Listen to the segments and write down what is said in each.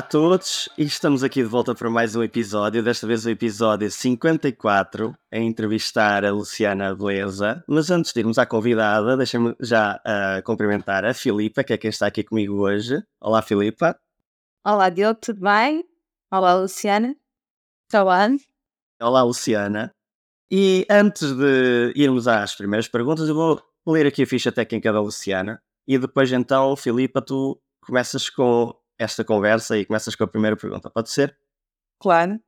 Olá a todos e estamos aqui de volta para mais um episódio, desta vez o episódio 54, a entrevistar a Luciana Beleza. Mas antes de irmos à convidada, deixem-me já uh, cumprimentar a Filipa, que é quem está aqui comigo hoje. Olá, Filipa. Olá, Diogo, tudo bem? Olá, Luciana. Olá. Olá, Luciana. E antes de irmos às primeiras perguntas, eu vou ler aqui a ficha técnica da Luciana e depois então, Filipa, tu começas com esta conversa e começas com a primeira pergunta, pode ser? Claro.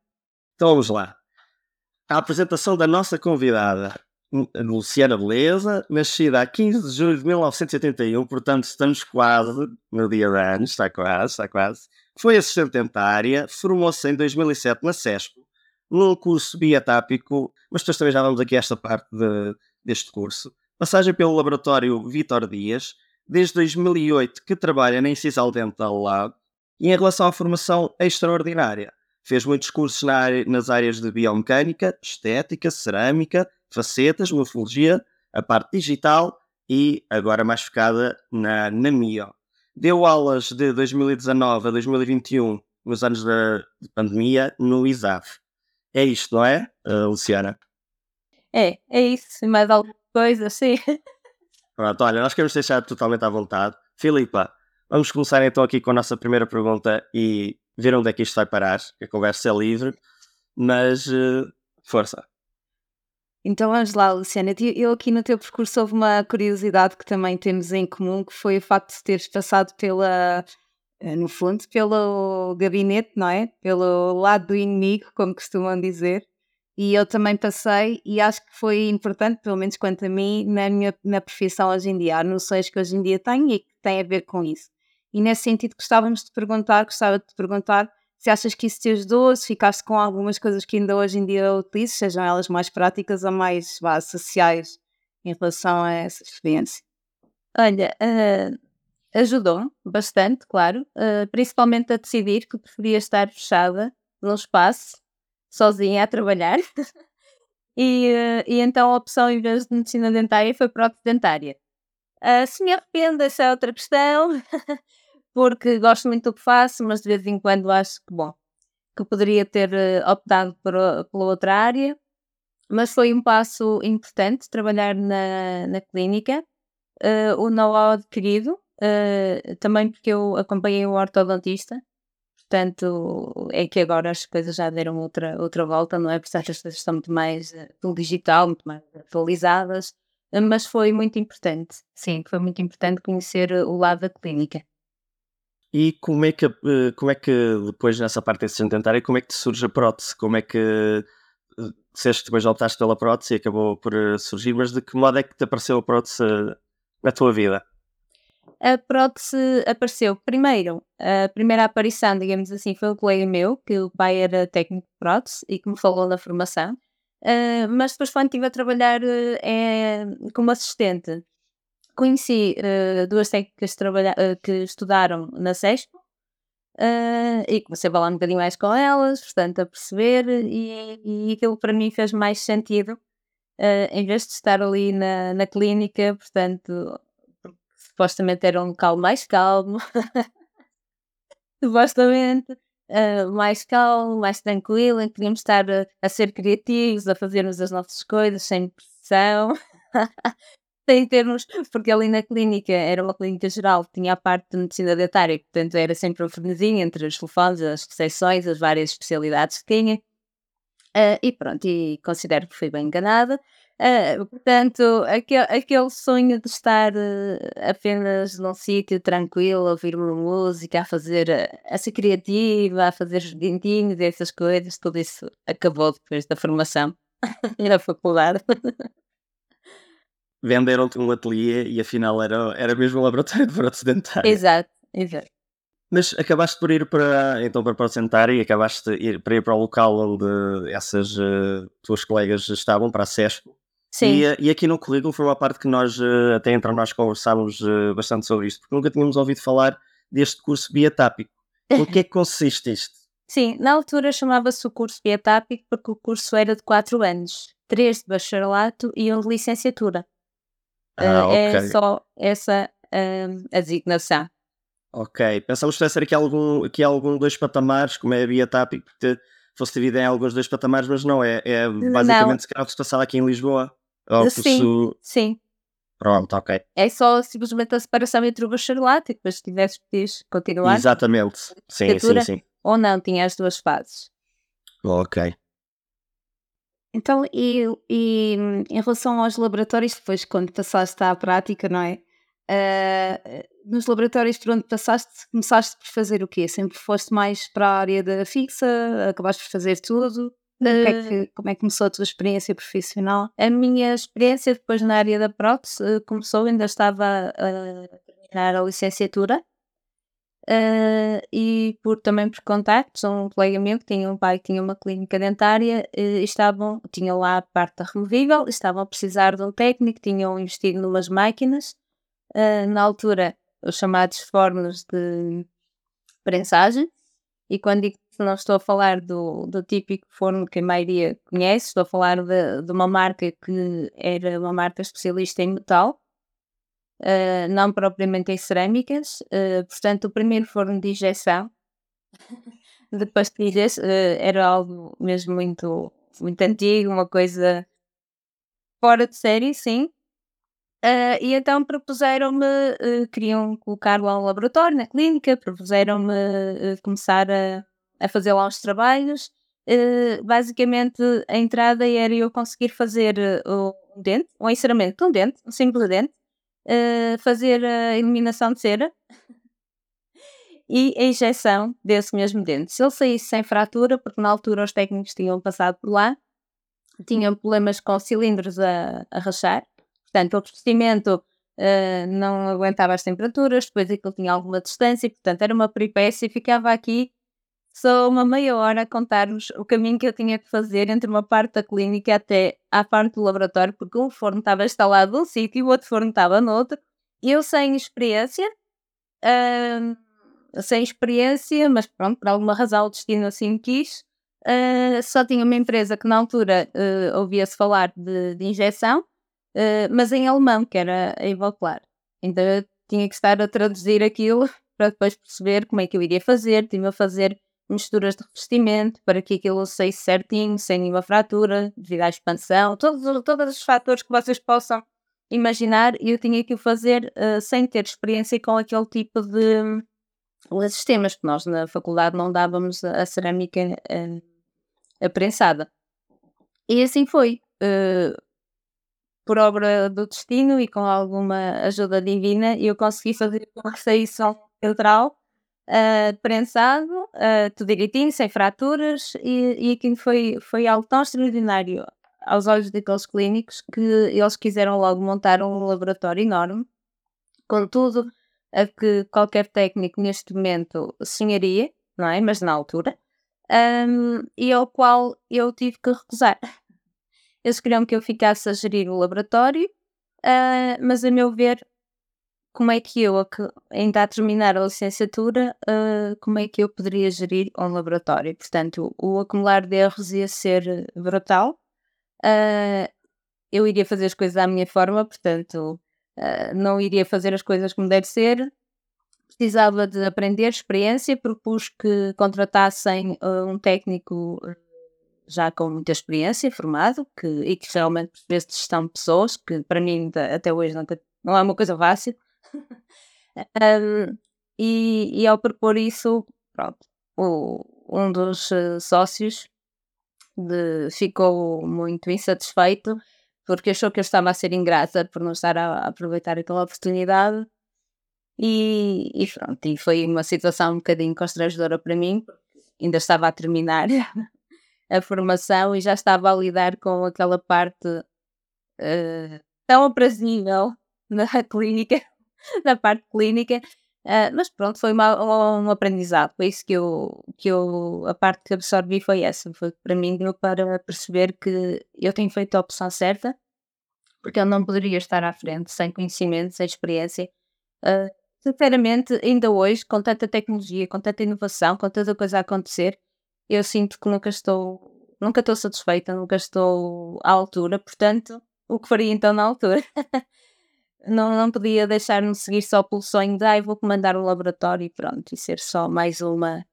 Então vamos lá. A apresentação da nossa convidada, Luciana Beleza, nascida a 15 de julho de 1981, portanto estamos quase no dia de anos, está quase, está quase. Foi assistente dentária, formou-se em 2007 na CESP, num curso biotápico, mas depois também já vamos aqui a esta parte de, deste curso. Passagem pelo laboratório Vitor Dias, desde 2008 que trabalha na Incisal Dental Lab, e em relação à formação extraordinária, fez muitos cursos na área, nas áreas de biomecânica, estética, cerâmica, facetas, morfologia, a parte digital e agora mais focada na, na MIO. Deu aulas de 2019 a 2021, nos anos da pandemia, no ISAF. É isto, não é, uh, Luciana? É, é isso. Mais alguma coisa, sim. Pronto, olha, nós queremos deixar totalmente à vontade. Filipa, vamos começar então aqui com a nossa primeira pergunta e ver onde é que isto vai parar. A conversa é livre, mas uh, força. Então vamos lá, Luciana. Eu aqui no teu percurso houve uma curiosidade que também temos em comum, que foi o facto de teres passado pela, eh, no fundo, pelo gabinete, não é? Pelo lado do inimigo, como costumam dizer. E eu também passei, e acho que foi importante, pelo menos quanto a mim, na minha na profissão hoje em dia. Há noções que hoje em dia tenho e que têm a ver com isso. E nesse sentido gostávamos de perguntar, gostava de te perguntar se achas que isso te ajudou, se ficaste com algumas coisas que ainda hoje em dia utilizes, sejam elas mais práticas ou mais vá, sociais em relação a essa experiência. Olha, uh, ajudou bastante, claro, uh, principalmente a decidir que preferia estar fechada num espaço, sozinha a trabalhar. e, uh, e então a opção, em vez de medicina dentária, foi prótese dentária. se me arrependo, essa é outra questão. porque gosto muito do que faço, mas de vez em quando acho que, bom, que poderia ter uh, optado por, pela outra área. Mas foi um passo importante trabalhar na, na clínica, uh, o know-how adquirido, uh, também porque eu acompanhei um ortodontista, portanto é que agora as coisas já deram outra, outra volta, não é? Portanto as coisas estão muito mais pelo digital, muito mais atualizadas, mas foi muito importante, sim, foi muito importante conhecer o lado da clínica. E como é que, eh, como é que depois nessa parte dentária, como é que te surge a prótese? Como é que eh, disseste que depois optaste pela prótese e acabou por eh, surgir, mas de que modo é que te apareceu a prótese na tua vida? A prótese apareceu primeiro, a primeira aparição, digamos assim, foi um colega meu, que o pai era técnico de prótese e que me falou na formação, mas depois quando estive a trabalhar como assistente conheci uh, duas técnicas uh, que estudaram na SESP uh, e comecei a falar um bocadinho mais com elas, portanto, a perceber, e, e aquilo para mim fez mais sentido, em vez de estar ali na, na clínica, portanto, supostamente era um local mais calmo, supostamente. mais calmo, mais tranquilo, em que podíamos estar a, a ser criativos, a fazermos as nossas coisas sem pressão. em termos, porque ali na clínica era uma clínica geral, tinha a parte de medicina dentária, portanto era sempre um frenesim entre os telefones, as recepções, as várias especialidades que tinha. Uh, e pronto, e considero que fui bem enganada. Uh, portanto, aquele, aquele sonho de estar uh, apenas num sítio tranquilo, a ouvir uma música, a fazer, a ser criativa, a fazer os dentinhos e essas coisas, tudo isso acabou depois da formação da faculdade. venderam-te um ateliê e afinal era, era mesmo um laboratório de prótese dentária. Exato, exato. Mas acabaste por ir para, então, para a prótese dentária e acabaste ir, para ir para o local onde essas uh, tuas colegas estavam, para a CESPO. Sim. E, eh, e, aqui no currículo foi uma parte que nós, uh, até entre nós, conversámos uh, bastante sobre isto, porque nunca tínhamos ouvido falar deste curso biotápico. O que é que consiste isto? Sim, na altura chamava-se o curso biotápico porque o curso era de 4 anos, 3 de bacharelato e um de licenciatura. Ah, uh, É só essa uh, a designação. Ok, pensamos que ser aqui algum, aqui algum dois patamares, como é a via TAP, porque fosse dividido em alguns dois patamares, mas não é. É basicamente se calhar se passava aqui em Lisboa. Ou sim, sim. Pronto, ok. É só simplesmente a separação entre o bacharelato e depois se tivesse que continuar. Exatamente. Sim, sim, sim. Ou não, tinha as duas fases. Ok. Então, e, e em relação aos laboratórios, depois quando passaste à prática, não é? Uh, nos laboratórios por onde passaste, começaste por fazer o quê? Sempre foste mais para a área da fixa? Acabaste por fazer tudo? É que, como é que começou a tua experiência profissional? A minha experiência depois na área da prótese uh, começou, ainda estava a terminar a licenciatura Uh, e por também por contactos, um colega meu que tinha um pai que tinha uma clínica dentária, uh, estavam, tinha lá a parte da removível, estavam a precisar de um técnico, tinham investido numas máquinas, uh, na altura os chamados fornos de prensagem, e quando digo que não estou a falar do, do típico forno que a maioria conhece, estou a falar de, de uma marca que era uma marca especialista em metal, uh, não propriamente em cerâmicas. Uh, portanto, o primeiro forno de injeção de pastilhas uh, era algo mesmo muito, muito antigo, uma coisa fora de série, sim. Uh, e então propuseram-me, uh, queriam colocar lá um laboratório na clínica, propuseram-me uh, começar a, a fazer lá uns trabalhos. basicamente, a entrada era eu conseguir fazer um dente, um encerramento de um dente, um simples dente, fazer a eliminação de cera e a injeção desse mesmo dente. Se ele saísse sem fratura, porque na altura os técnicos tinham passado por lá, tinham problemas com cilindros a, a rachar, portanto, o revestimento uh, não aguentava as temperaturas, depois aquilo tinha alguma distância, portanto, era uma peripécia e ficava aqui só uma meia hora a contar-vos o caminho que eu tinha que fazer entre uma parte da clínica até à parte do laboratório, porque um forno estava instalado num sítio e o outro forno estava no outro. Eu sem experiência, uh, sem experiência, mas pronto, por alguma razão o destino assim quis. Uh, só tinha uma empresa que na altura uh, ouvia-se falar de, de injeção, mas em alemão, que era a Evoclar. Então eu tinha que estar a traduzir aquilo para depois perceber como é que eu iria fazer. Tive a fazer misturas de revestimento para que aquilo saísse certinho, sem nenhuma fratura, devido à expansão, todos, todos os fatores que vocês possam imaginar, eu tinha que o fazer uh, sem ter experiência com aquele tipo de uh, sistemas, que nós na faculdade não dávamos a, a cerâmica uh, aprensada. E assim foi. Uh, por obra do destino e com alguma ajuda divina, eu consegui fazer uma receção neutral uh, prensado, uh, tudo direitinho, sem fraturas, e, e aquilo foi, foi algo tão extraordinário aos olhos daqueles clínicos que eles quiseram logo montar um laboratório enorme, com tudo a que qualquer técnico neste momento sonharia, não é? Mas na altura, um, e ao qual eu tive que recusar. Eles queriam que eu ficasse a gerir o laboratório, uh, mas a meu ver como é que eu, ainda a terminar a licenciatura, uh, como é que eu poderia gerir um laboratório? Portanto, o acumular de erros ia ser brutal. Uh, eu iria fazer as coisas à minha forma, portanto, uh, não iria fazer as coisas como deve ser. Precisava de aprender experiência, propus que contratassem um técnico já com muita experiência, formado, que, e que realmente percebesse de gestão de pessoas, que para mim até hoje não, não é uma coisa fácil um, e, e, ao propor isso, pronto, o, um dos uh, sócios de, ficou muito insatisfeito porque achou que eu estava a ser ingrata por não estar a, a aproveitar aquela oportunidade. E, e, pronto, e foi uma situação um bocadinho constrangedora para mim, porque ainda estava a terminar a formação e já estava a lidar com aquela parte uh, tão aprazível na clínica na parte clínica. Uh, mas pronto, foi uma, um aprendizado. Foi isso que eu, que eu. A parte que absorvi foi essa. Foi para mim para perceber que eu tenho feito a opção certa, porque eu não poderia estar à frente sem conhecimento, sem experiência. Uh, sinceramente, ainda hoje, com tanta tecnologia, com tanta inovação, com tanta coisa a acontecer, eu sinto que nunca estou. Nunca estou satisfeita, nunca estou à altura, portanto, o que faria então na altura? não, não podia deixar-me seguir só pelo sonho de, ah, vou comandar um laboratório e pronto, e ser só mais uma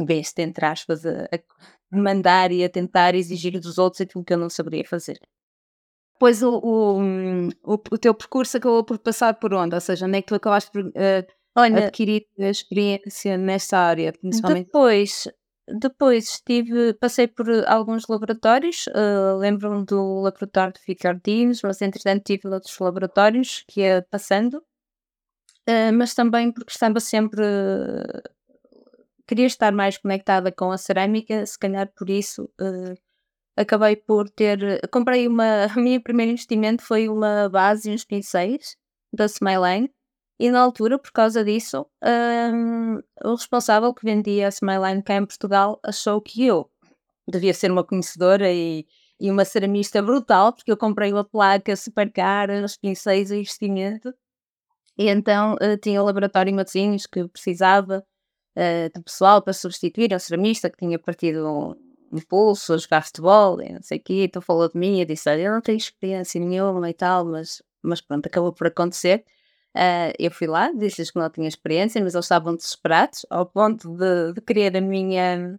besta, entre aspas, a, a mandar e a tentar exigir dos outros aquilo que eu não saberia fazer. Pois o, o, o, o teu percurso acabou por passar por onde? Ou seja, onde é que tu acabaste por uh, Olha, adquirir experiência nesta área, principalmente? Depois, depois estive, passei por alguns laboratórios, uh, lembro-me do laboratório de Ficardines, mas entretanto tive outros laboratórios que ia passando, uh, mas também porque estava sempre, uh, queria estar mais conectada com a cerâmica, se calhar por isso acabei por ter, comprei uma, o meu primeiro investimento foi uma base e uns pincéis da Smiline, e na altura, por causa disso, um, o responsável que vendia a Smiline cá em Portugal achou que eu devia ser uma conhecedora e, e uma ceramista brutal, porque eu comprei uma placa super cara, os pincéis, o investimento. E então uh, tinha o laboratório em Matosinhos que precisava uh, de pessoal para substituir um ceramista que tinha partido um, um pulso a jogar futebol e não sei o quê. Então falou de mim e disse: Olha, eu não tenho experiência nenhuma e tal, mas, mas pronto, acabou por acontecer. Uh, eu fui lá, disse-lhes que não tinha experiência, mas eles estavam desesperados, ao ponto de, de querer a minha,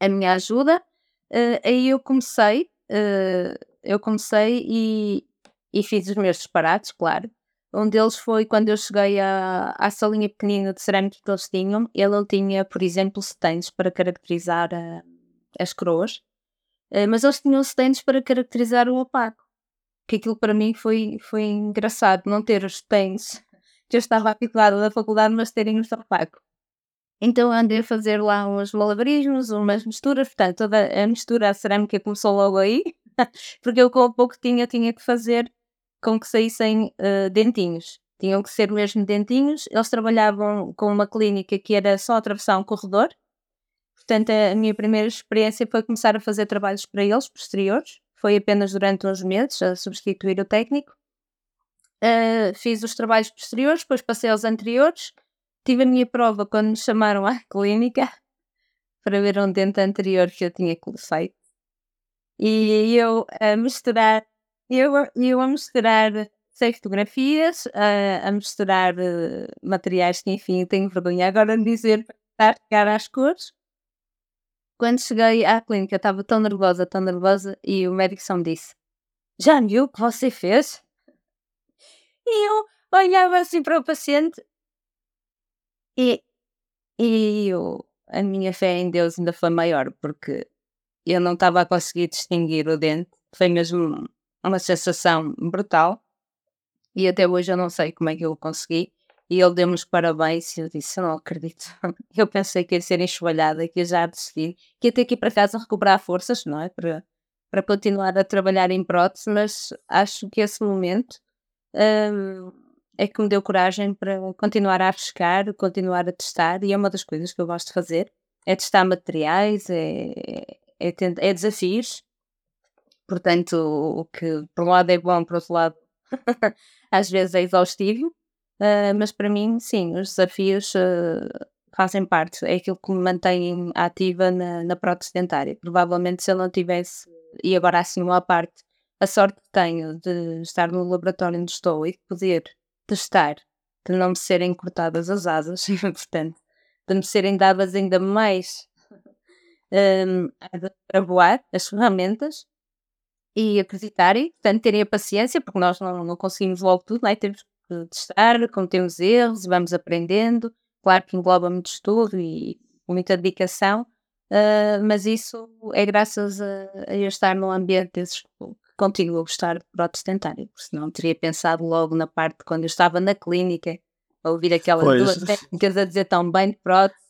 a minha ajuda. Uh, aí eu comecei, uh, eu comecei e, e fiz os meus disparates, claro. Um deles foi quando eu cheguei à, à salinha pequenina de cerâmica que eles tinham. Ele tinha, por exemplo, stands para caracterizar as coroas, mas eles tinham stands para caracterizar o opaco que aquilo para mim foi, foi engraçado, não ter os pens que eu estava habituada da faculdade, mas terem o opaco. Então andei a fazer lá uns malabarismos, umas misturas, portanto, toda a mistura, a cerâmica começou logo aí, porque eu com o pouco tinha, tinha que fazer com que saíssem uh, dentinhos. Tinham que ser mesmo dentinhos. Eles trabalhavam com uma clínica que era só atravessar um corredor. Portanto, a minha primeira experiência foi começar a fazer trabalhos para eles, posteriores foi apenas durante uns meses a substituir o técnico. Uh, fiz os trabalhos posteriores, depois passei aos anteriores. Tive a minha prova quando me chamaram à clínica para ver um dente anterior que eu tinha feito. E eu a misturar, eu, eu a misturar sem fotografias, a, a misturar uh, materiais que, enfim, tenho vergonha agora de dizer para chegar às cores. Quando cheguei à clínica, estava tão nervosa, tão nervosa, e o médico só me disse: Já viu o que você fez? E eu olhava assim para o paciente e, e eu, a minha fé em Deus ainda foi maior, porque eu não estava a conseguir distinguir o dente. Foi mesmo uma sensação brutal. E até hoje eu não sei como é que eu consegui. E ele deu-me os parabéns e eu disse: não acredito. Eu pensei que ia ser enxovalhada, que ia já desistir, que ia ter que ir para casa recuperar forças, não é? Para, para continuar a trabalhar em prótese, mas acho que esse momento hum, é que me deu coragem para continuar a arriscar, continuar a testar, e é uma das coisas que eu gosto de fazer: é testar materiais, é, é, é desafios. Portanto, o que por um lado é bom, por outro lado às vezes é exaustivo. Uh, mas para mim, sim, os desafios uh, fazem parte, é aquilo que me mantém ativa na, na prótese dentária. Provavelmente se eu não tivesse, e agora assim uma parte, a sorte que tenho de estar no laboratório onde estou e de poder testar, de não me serem cortadas as asas, portanto, de me serem dadas ainda mais um, para voar as ferramentas e acreditarem, portanto, terem a paciência, porque nós não, não conseguimos logo tudo, não é? temos testar, cometemos erros e vamos aprendendo. Claro que engloba muito estudo e muita dedicação, uh, mas isso é graças a, a eu estar num ambiente desses que continuo a gostar de prótese dentária, porque senão teria pensado logo na parte quando eu estava na clínica, a ouvir aquelas pois. duas técnicas a dizer tão bem de prótese,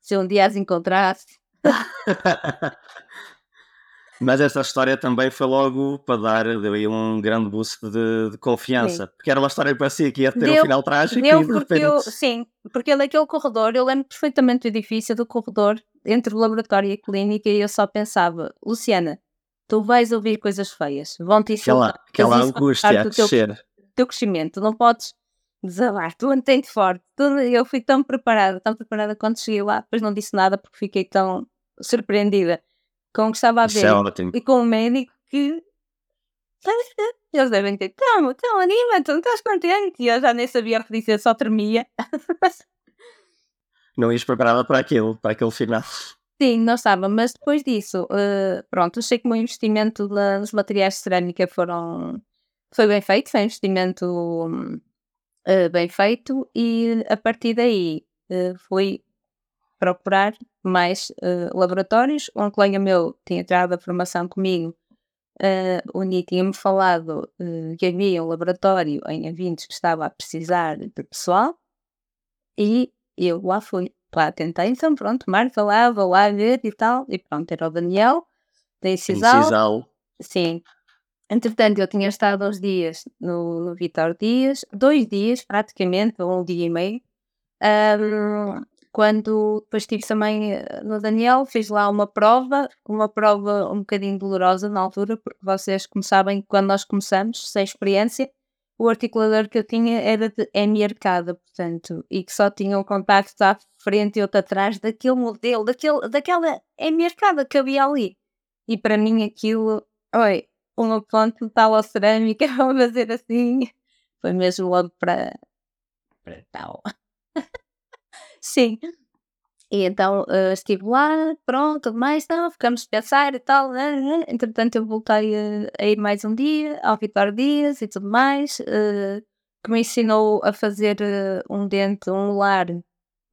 se um dia as encontrasse. Mas esta história também foi logo para dar deu aí um grande boost de, de confiança. Sim. Porque era uma história que parecia que ia ter deu, um final trágico deu e de repente... eu, Sim, porque naquele corredor, eu lembro perfeitamente do edifício do corredor entre o laboratório e a clínica e eu só pensava, Luciana, tu vais ouvir coisas feias, vão-te insultar. Aquela, aquela angústia a crescer. Teu, teu crescimento, não podes desabar, tu mantém-te forte. Tu, eu fui tão preparada, tão preparada quando cheguei lá, depois não disse nada porque fiquei tão surpreendida com o que estava a ver é e com o médico que Eles devem ter, tão, tão, anima-te, não estás contente? E eu já nem sabia o que dizer, só tremia. Não ias preparada para aquilo, para aquele final. Sim, não estava, mas depois disso, uh, pronto, achei que o meu investimento nos materiais de cerâmica foram, foi bem feito, foi um investimento uh, bem feito e a partir daí uh, fui procurar mais uh, laboratórios. Um colega meu tinha tirado a formação comigo, uh, o Ni tinha-me falado uh, que havia um laboratório em Avintes que estava a precisar de pessoal e eu lá fui. Lá tentei, então pronto, marca lá, vou lá ver e tal. E pronto, era o Daniel, da Incisal. Incisal. Sim. Entretanto, eu tinha estado uns dias no, no Vitor Dias, dois dias praticamente, ou um dia e meio. Um, quando depois estive também eh, no Daniel, fiz lá uma prova, uma prova um bocadinho dolorosa na altura, porque vocês, como sabem, quando nós começamos, sem experiência, o articulador que eu tinha era de M arcada, portanto, e que só tinha um contacto à frente e outro atrás daquele modelo, daquele, daquela M arcada que havia ali. E para mim aquilo, oi, uma ponte tal ou cerâmica, vamos fazer assim, foi mesmo logo para, para tal. Sim. E então uh, estive lá, pronto, mais, não, ficamos a pensar e tal. Uh, entretanto, eu voltei a, a, ir mais um dia, ao Vitor Dias e tudo mais, uh, que me ensinou a fazer um dente, um lar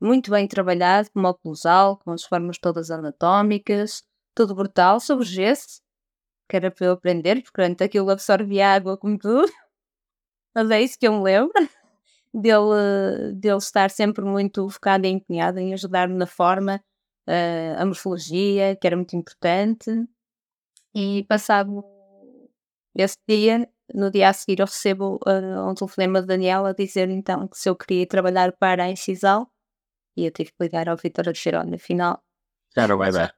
muito bem trabalhado, com oclusal, com as formas todas anatómicas, tudo brutal, sobre gesso, que era para eu aprender, porque antes aquilo absorvia água como tudo. Mas é isso que eu me lembro dele, dele estar sempre muito focado e empenhado em ajudar-me na forma, uh, a morfologia, que era muito importante. E passado esse dia, no dia a seguir, eu recebo uh, um telefonema de Daniela a dizer então que se eu queria trabalhar para a Incisal, e eu tive que ligar ao Vitor a dizer: olha, afinal. Já não vai dar.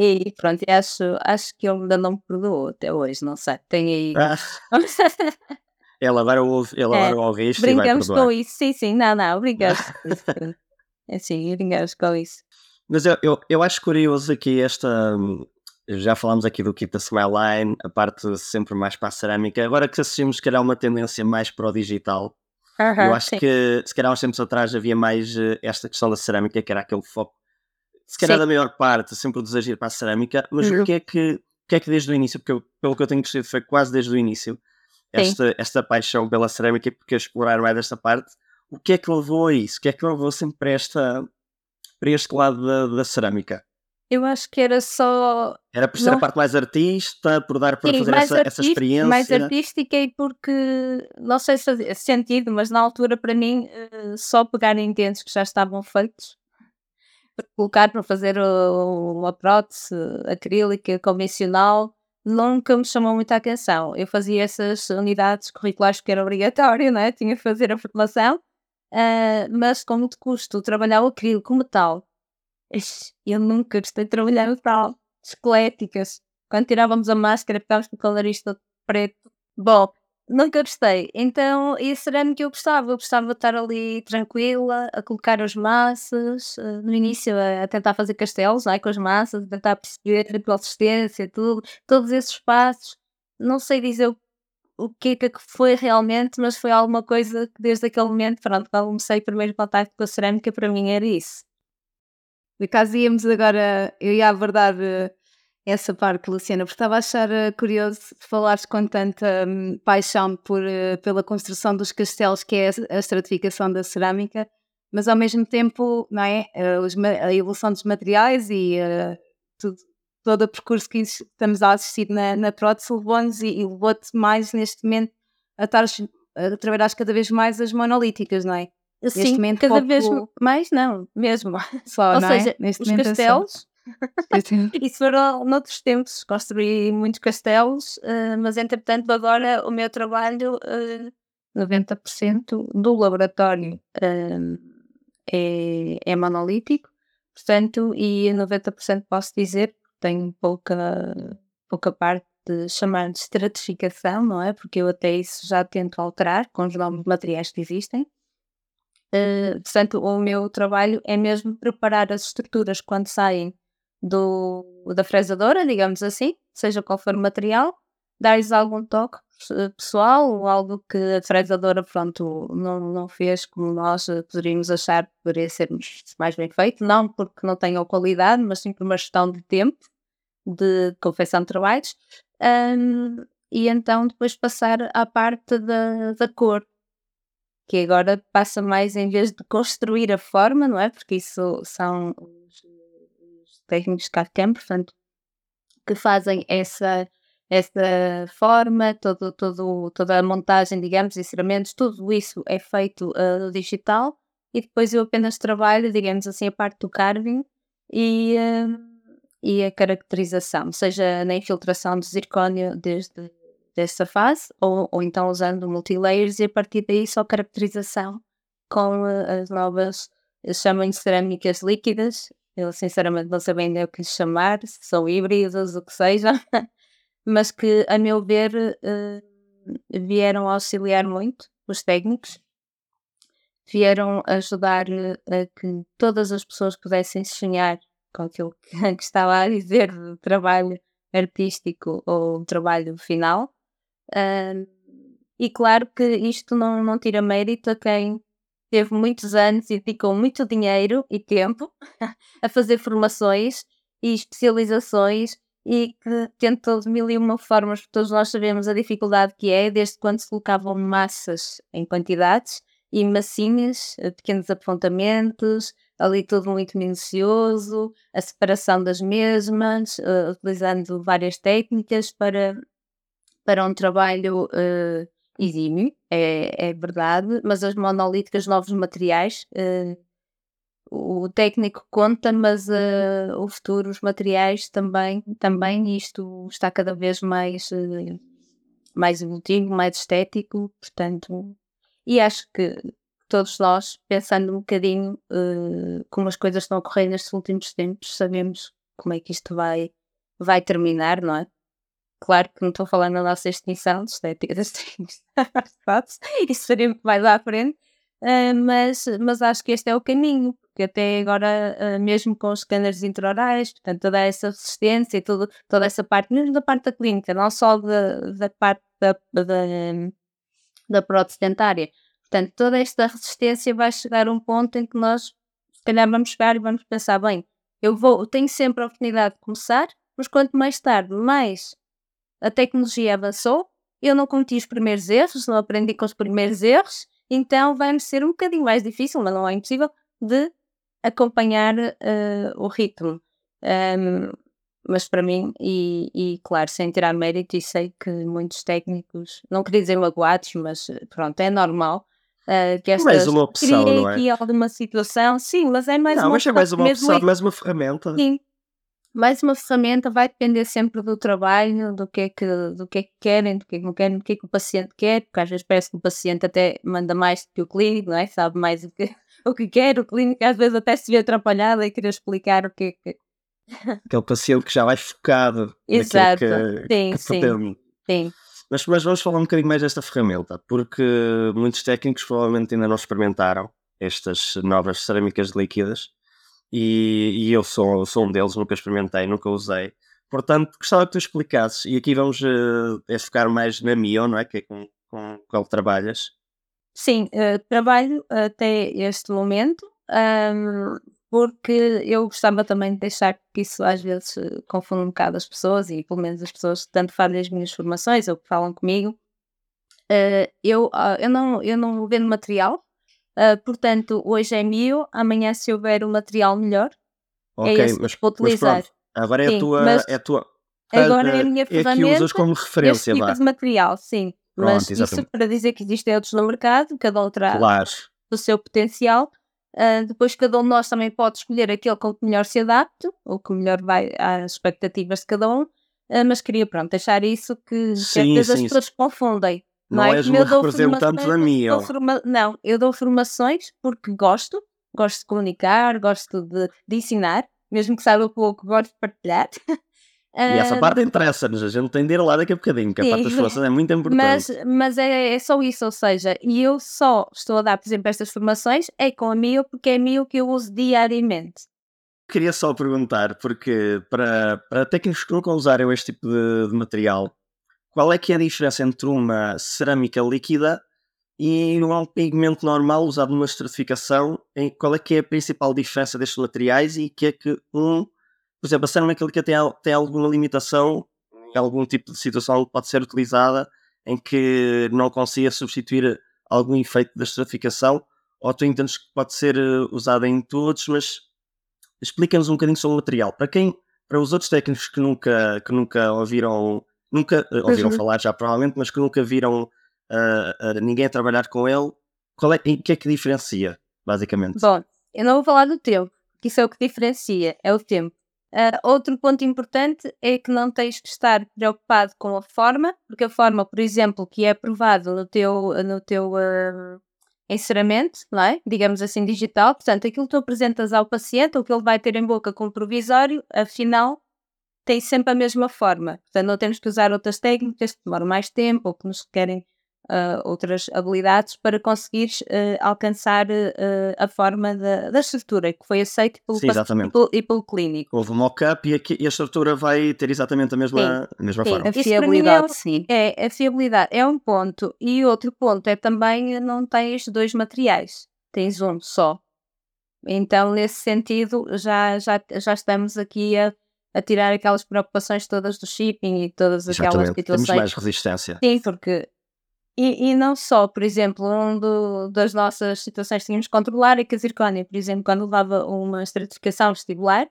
E pronto, acho, acho que ele ainda não me perdoou até hoje, não sei. Tem aí. Ah. Ela agora ouve, ela É, agora ouve isto Brincamos e vai com isso, sim, sim, não, não, brincamos com isso. É sim, brincamos com isso. Mas eu, eu, eu acho curioso aqui esta. Já falámos aqui do kit da Smileline, a parte sempre mais para a cerâmica. Agora que assistimos, se calhar, uma tendência mais para o digital. eu Aham, acho sim. que, se calhar, uns tempos atrás havia mais eh, esta questão da cerâmica, que era aquele foco, se calhar, Sim. da maior parte, sempre o desejo de ir para a cerâmica. Mas Uhum. o que é que, o que é que desde o início, porque eu- pelo que eu tenho percebido, foi quase desde o início, esta, esta paixão pela cerâmica, porque explorar mais esta parte. O que é que levou a isso? O que é que levou sempre para, esta, para este lado da, da cerâmica? Eu acho que era só Era por ser a Não. parte mais artista, por dar para Sim, fazer essa, essa experiência? mais artística e porque não sei se fazia sentido, mas na altura para mim eh, só pegar em dentes que já estavam feitos para colocar para fazer o- uma prótese acrílica convencional nunca me chamou muita atenção. Eu fazia essas unidades curriculares porque era obrigatório, não é? Tinha que fazer a formação, ah, mas com muito custo trabalhar o acrílico, metal. Eu nunca gostei de trabalhar metal. Esqueléticas. Quando tirávamos a máscara, ficávamos com o colorista todo preto. Bom, nunca gostei. Então, e a cerâmica eu gostava. Eu gostava de estar ali tranquila, a colocar as massas. eh, no início, a, tentar fazer castelos não é? com as massas, a tentar perceber a consistência, tudo. Todos esses passos. Não sei dizer o, o que é que foi realmente, mas foi alguma coisa que desde aquele momento, pronto, quando comecei o primeiro contacto com a cerâmica, para mim era isso. De caso íamos agora, eu ia abordar eh, essa parte, Luciana, porque estava a achar eh, curioso falares com tanta hum, paixão por, eh, pela construção dos castelos, que é a estratificação da cerâmica, mas ao mesmo tempo, não é? Eh, os a evolução dos materiais e eh, tudo, todo o percurso que estamos a assistir na, na prótese levou-nos e, e levou-te mais neste momento a, a trabalhar cada vez mais as monolíticas, não é? Sim, momento cada pouco- vez mais, não, mesmo. Só, Ou não é? seja, os é só. castelos. isso foram noutros tempos, construí muitos castelos, eh, mas entretanto agora o meu trabalho, eh, 90% do laboratório eh, é, é monolítico, portanto, e 90% posso dizer que tenho pouca, pouca parte de chamar de estratificação, não é? Porque eu até isso já tento alterar com os novos materiais que existem. Uh, portanto, o meu trabalho é mesmo preparar as estruturas quando saem do, da fresadora, digamos assim, seja qual for o material, dar-lhes algum toque eh, pessoal algo que a fresadora pronto, não, não fez como nós poderíamos achar que poderia ser mais bem feito, não porque não tenham qualidade, mas sim por uma gestão de tempo de confecção de trabalhos. Um, e então depois passar à parte da, da cor, que agora passa mais em vez de construir a forma, não é? Porque isso são os técnicos de CAD-CAM, portanto, que fazem essa essa forma, todo, todo, toda a montagem, digamos, ensinamentos, tudo isso é feito uh, no digital e depois eu apenas trabalho, digamos assim, a parte do carving e, uh, e a caracterização, seja na infiltração de zircónio desde dessa fase ou, ou então usando multilayers e a partir daí só caracterização com uh, as novas, chamam cerâmicas líquidas, eu sinceramente não sei bem o que lhes chamar, se são híbridos, o que seja, mas que, a meu ver, uh, vieram auxiliar muito os técnicos, vieram ajudar a que todas as pessoas pudessem sonhar com aquilo que, que estava a dizer do trabalho artístico ou trabalho final. Uh, e claro que isto não, não tira mérito a quem teve muitos anos e dedicou muito dinheiro e tempo a fazer formações e especializações e que tentou de mil e uma formas, porque todos nós sabemos a dificuldade que é, desde quando se colocavam massas em quantidades e massinhas, eh, pequenos apontamentos, ali tudo muito minucioso, a separação das mesmas, uh, utilizando várias técnicas para, para um trabalho uh, exímio, é, é verdade, mas as monolíticas, novos materiais, uh, o técnico conta, mas uh, o futuro, os materiais também, também isto está cada vez mais, uh, mais evolutivo, mais estético, portanto, e acho que todos nós, pensando um bocadinho uh, como as coisas estão a ocorrer nestes últimos tempos, sabemos como é que isto vai, vai terminar, não é? Claro que não estou falando da nossa extinção de estética das técnicas, isso seria mais à frente, uh, mas, mas acho que este é o caminho, porque até agora, uh, mesmo com os scanners intraorais, portanto, toda essa resistência e tudo, toda essa parte, mesmo da parte da clínica, não só da, da parte da, da, da prótese dentária. Portanto, toda esta resistência vai chegar a um ponto em que nós, se calhar, vamos chegar e vamos pensar, bem, eu vou, eu tenho sempre a oportunidade de começar, mas quanto mais tarde, mais a tecnologia avançou, eu não cometi os primeiros erros, não aprendi com os primeiros erros, então vai-me ser um bocadinho mais difícil, mas não é impossível, de acompanhar uh, o ritmo. Um, mas para mim, e, e, claro, sem tirar mérito, e sei que muitos técnicos, não queria dizer magoados, mas eh, pronto, é normal. Uh, que estas mais uma opção, não é? aqui alguma situação, sim, mas é mais não, uma mas é mais uma mesmo opção, mais uma ferramenta. Sim, mais uma ferramenta vai depender sempre do trabalho, do que é que, do que, é que querem, do que é que não querem, do que é que o paciente quer, porque às vezes parece que o paciente até manda mais do que o clínico, não é? Sabe mais o que, o que quer, o clínico às vezes até se vê atrapalhado e querer explicar o que é que. Aquele paciente que já vai focado Exato, naquilo que, sim, que sim, sim. Mas, mas vamos falar um bocadinho mais desta ferramenta, porque muitos técnicos provavelmente ainda não experimentaram estas novas cerâmicas líquidas e, e eu sou, sou um deles, nunca experimentei, nunca usei. Portanto, gostava que tu explicasses, e aqui vamos uh, focar mais na Mio, não é? Que é com, com qual trabalhas. Sim, uh, trabalho até este momento, um, porque eu gostava também de deixar que isso às vezes eh, confunde um bocado as pessoas, e pelo menos as pessoas que tanto fazem as minhas formações ou que falam comigo. Uh, eu, uh, eu, não, eu não vendo material, Uh, portanto, hoje é mil, amanhã se houver um material melhor, Ok, é esse mas, que vou utilizar. agora é a Sim, tua. mas É a tua Agora é a minha é que ferramenta, usas como este referência, tipo vá. de material, sim. Pronto, Mas isso exatamente. para dizer que existem outros no mercado, cada um terá Claro. o seu potencial. Ah, depois cada um de nós também pode escolher aquele com que melhor se adapte, ou que melhor vai às expectativas de cada um. Ah, mas queria, pronto, deixar isso que, Sim, vezes as sim, pessoas confundem. Não é? és uma representante da eu forma- Não, eu dou formações porque gosto, gosto de comunicar, gosto de, de ensinar, mesmo que saiba pouco, gosto de partilhar. E essa parte interessa-nos, a gente tem de ir lá daqui a bocadinho, que a Sim. parte das formações é muito importante. Mas, mas é, é só isso, ou seja, e eu só estou a dar, por exemplo, estas formações é com a Mio, porque é a Mio que eu uso diariamente. Queria só perguntar, porque para, para técnicos que nunca usaram este tipo de, de material, qual é que é a diferença entre uma cerâmica líquida e um pigmento normal usado numa estratificação? Em, qual é que é a principal diferença destes materiais e que é que um, por exemplo, a cerâmica líquida tem, tem alguma limitação algum tipo de situação que pode ser utilizada em que não consiga substituir algum efeito da estratificação ou tu entendes que pode ser eh, usada em todos, mas explica-nos um bocadinho sobre o material. Para quem, para os outros técnicos que nunca, que nunca ouviram, nunca uh, ouviram uhum. falar já provavelmente, mas que nunca viram uh, ninguém a trabalhar com ele, qual é, o que é que diferencia, basicamente? Bom, eu não vou falar do tempo, que isso é o que diferencia, é o tempo. outro ponto importante é que não tens que estar preocupado com a forma, porque a forma, por exemplo, que é aprovado no teu, no teu encerramento, é? digamos assim, digital. Portanto, aquilo que tu apresentas ao paciente, o que ele vai ter em boca como provisório, afinal, tem sempre a mesma forma. Portanto, não temos que usar outras técnicas que demoram mais tempo ou que nos requerem uh, outras habilidades para conseguir uh, alcançar uh, a forma da, da, estrutura que foi aceita pelo Sim, paciente e pelo, e pelo, clínico. Houve um mock-up e, e, a estrutura vai ter exatamente a mesma, a mesma sim. forma. A fiabilidade, é, sim. É, a fiabilidade é um ponto. E outro ponto é também não tens dois materiais, tens um só. Então, nesse sentido, já, já, já estamos aqui a, a tirar aquelas preocupações todas do shipping e todas aquelas Exatamente. situações. Temos mais resistência. Sim, porque e, e, não só, por exemplo, um do, das nossas situações que tínhamos que controlar é que a zircónia, por exemplo, quando levava uma estratificação vestibular,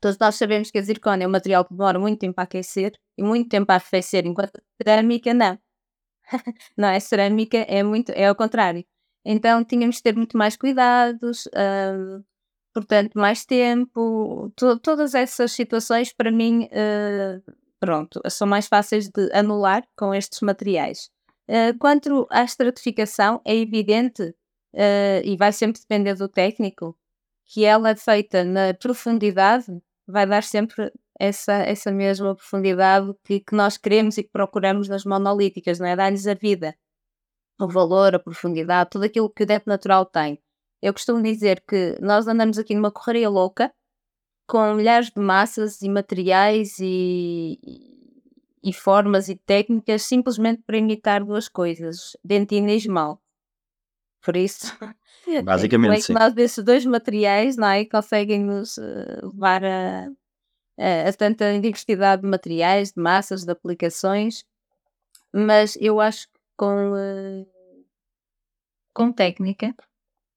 todos nós sabemos que a zircónia é um material que demora muito tempo a aquecer e muito tempo a arrefecer, enquanto a cerâmica não. não é cerâmica, é muito, é ao contrário. Então tínhamos de ter muito mais cuidados, hum, portanto, mais tempo, to, todas essas situações para mim, uh, pronto, são mais fáceis de anular com estes materiais. Uh, quanto à estratificação, é evidente, uh, e vai sempre depender do técnico, que ela é feita na profundidade, vai dar sempre essa, essa mesma profundidade que, que nós queremos e que procuramos nas monolíticas, não é? Dar-lhes a vida, o valor, a profundidade, tudo aquilo que o depth natural tem. Eu costumo dizer que nós andamos aqui numa correria louca, com milhares de massas e materiais e, e formas e técnicas simplesmente para imitar duas coisas, dentina e esmalte. Por isso, basicamente, é que nós desses dois materiais não é, conseguem nos uh, levar a, a, a, tanta diversidade de materiais, de massas, de aplicações, mas eu acho que com, uh, com técnica,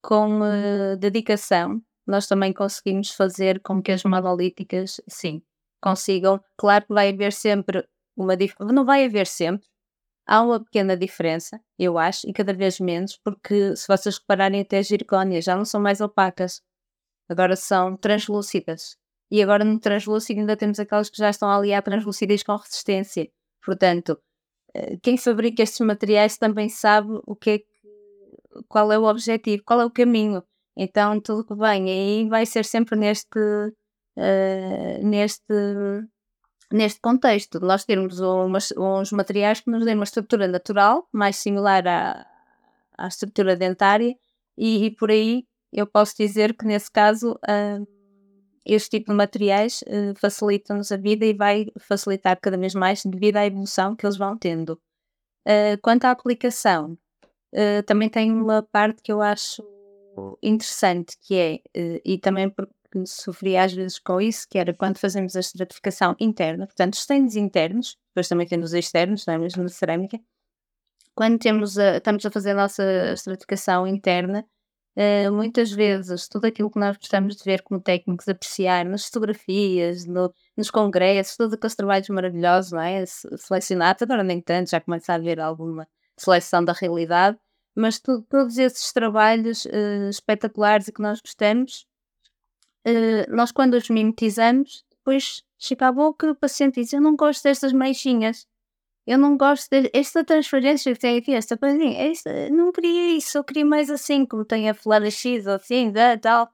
com uh, dedicação, nós também conseguimos fazer com que as monolíticas, sim, consigam. Claro que vai haver sempre uma dif... não vai haver sempre. Há uma pequena diferença, eu acho, e cada vez menos, porque se vocês repararem até as zircónias já não são mais opacas, agora são translúcidas. E agora no translúcido ainda temos aquelas que já estão ali a translúcidas com resistência. Portanto, eh, quem fabrica estes materiais também sabe o que é que, qual é o objetivo, qual é o caminho. Então tudo que vem aí vai ser sempre neste, uh, neste neste contexto, de nós termos umas, uns materiais que nos dêem uma estrutura natural, mais similar à, à estrutura dentária, e, e, por aí eu posso dizer que nesse caso uh, este tipo de materiais uh, facilitam-nos a vida e vai facilitar cada vez mais devido à evolução que eles vão tendo. Uh, quanto à aplicação, também tem uma parte que eu acho interessante, que é, e também porque que sofria às vezes com isso, que era quando fazemos a estratificação interna, portanto, estendes internos, depois também temos os externos, não é mesmo na cerâmica. Quando temos a, estamos a fazer a nossa estratificação interna, uh, muitas vezes tudo aquilo que nós gostamos de ver como técnicos apreciar nas fotografias, no, nos congressos, todos aqueles trabalhos maravilhosos, não é? Selecionados, agora nem tanto, já começa a haver alguma seleção da realidade, mas tu, todos esses trabalhos uh, espetaculares e que nós gostamos, uh, nós quando os mimetizamos, depois chega à boca o paciente diz, eu não gosto destas meixinhas, eu não gosto desta transferência que tem aqui, esta pazinha, esta, não queria isso, eu queria mais assim, como tem a flora X ou assim, da, tal.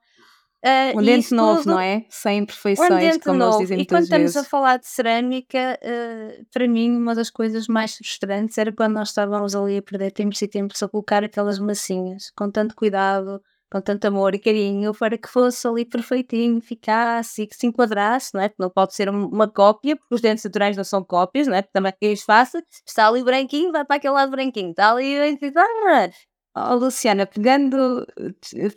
Uh, um dente novo, tudo, não é? Sem imperfeições, um como novo. nós dizemos E quando estamos vezes. a falar de cerâmica, uh, para mim, uma das coisas mais frustrantes era quando nós estávamos ali a perder tempo e tempo a colocar aquelas massinhas, com tanto cuidado, com tanto amor e carinho para que fosse ali perfeitinho, ficasse e que se enquadrasse, não é? Porque não pode ser uma cópia, porque os dentes naturais não são cópias, não é? Porque também é isso faça, está ali branquinho, vai para aquele lado branquinho, está ali, ah, Oh, Luciana, pegando,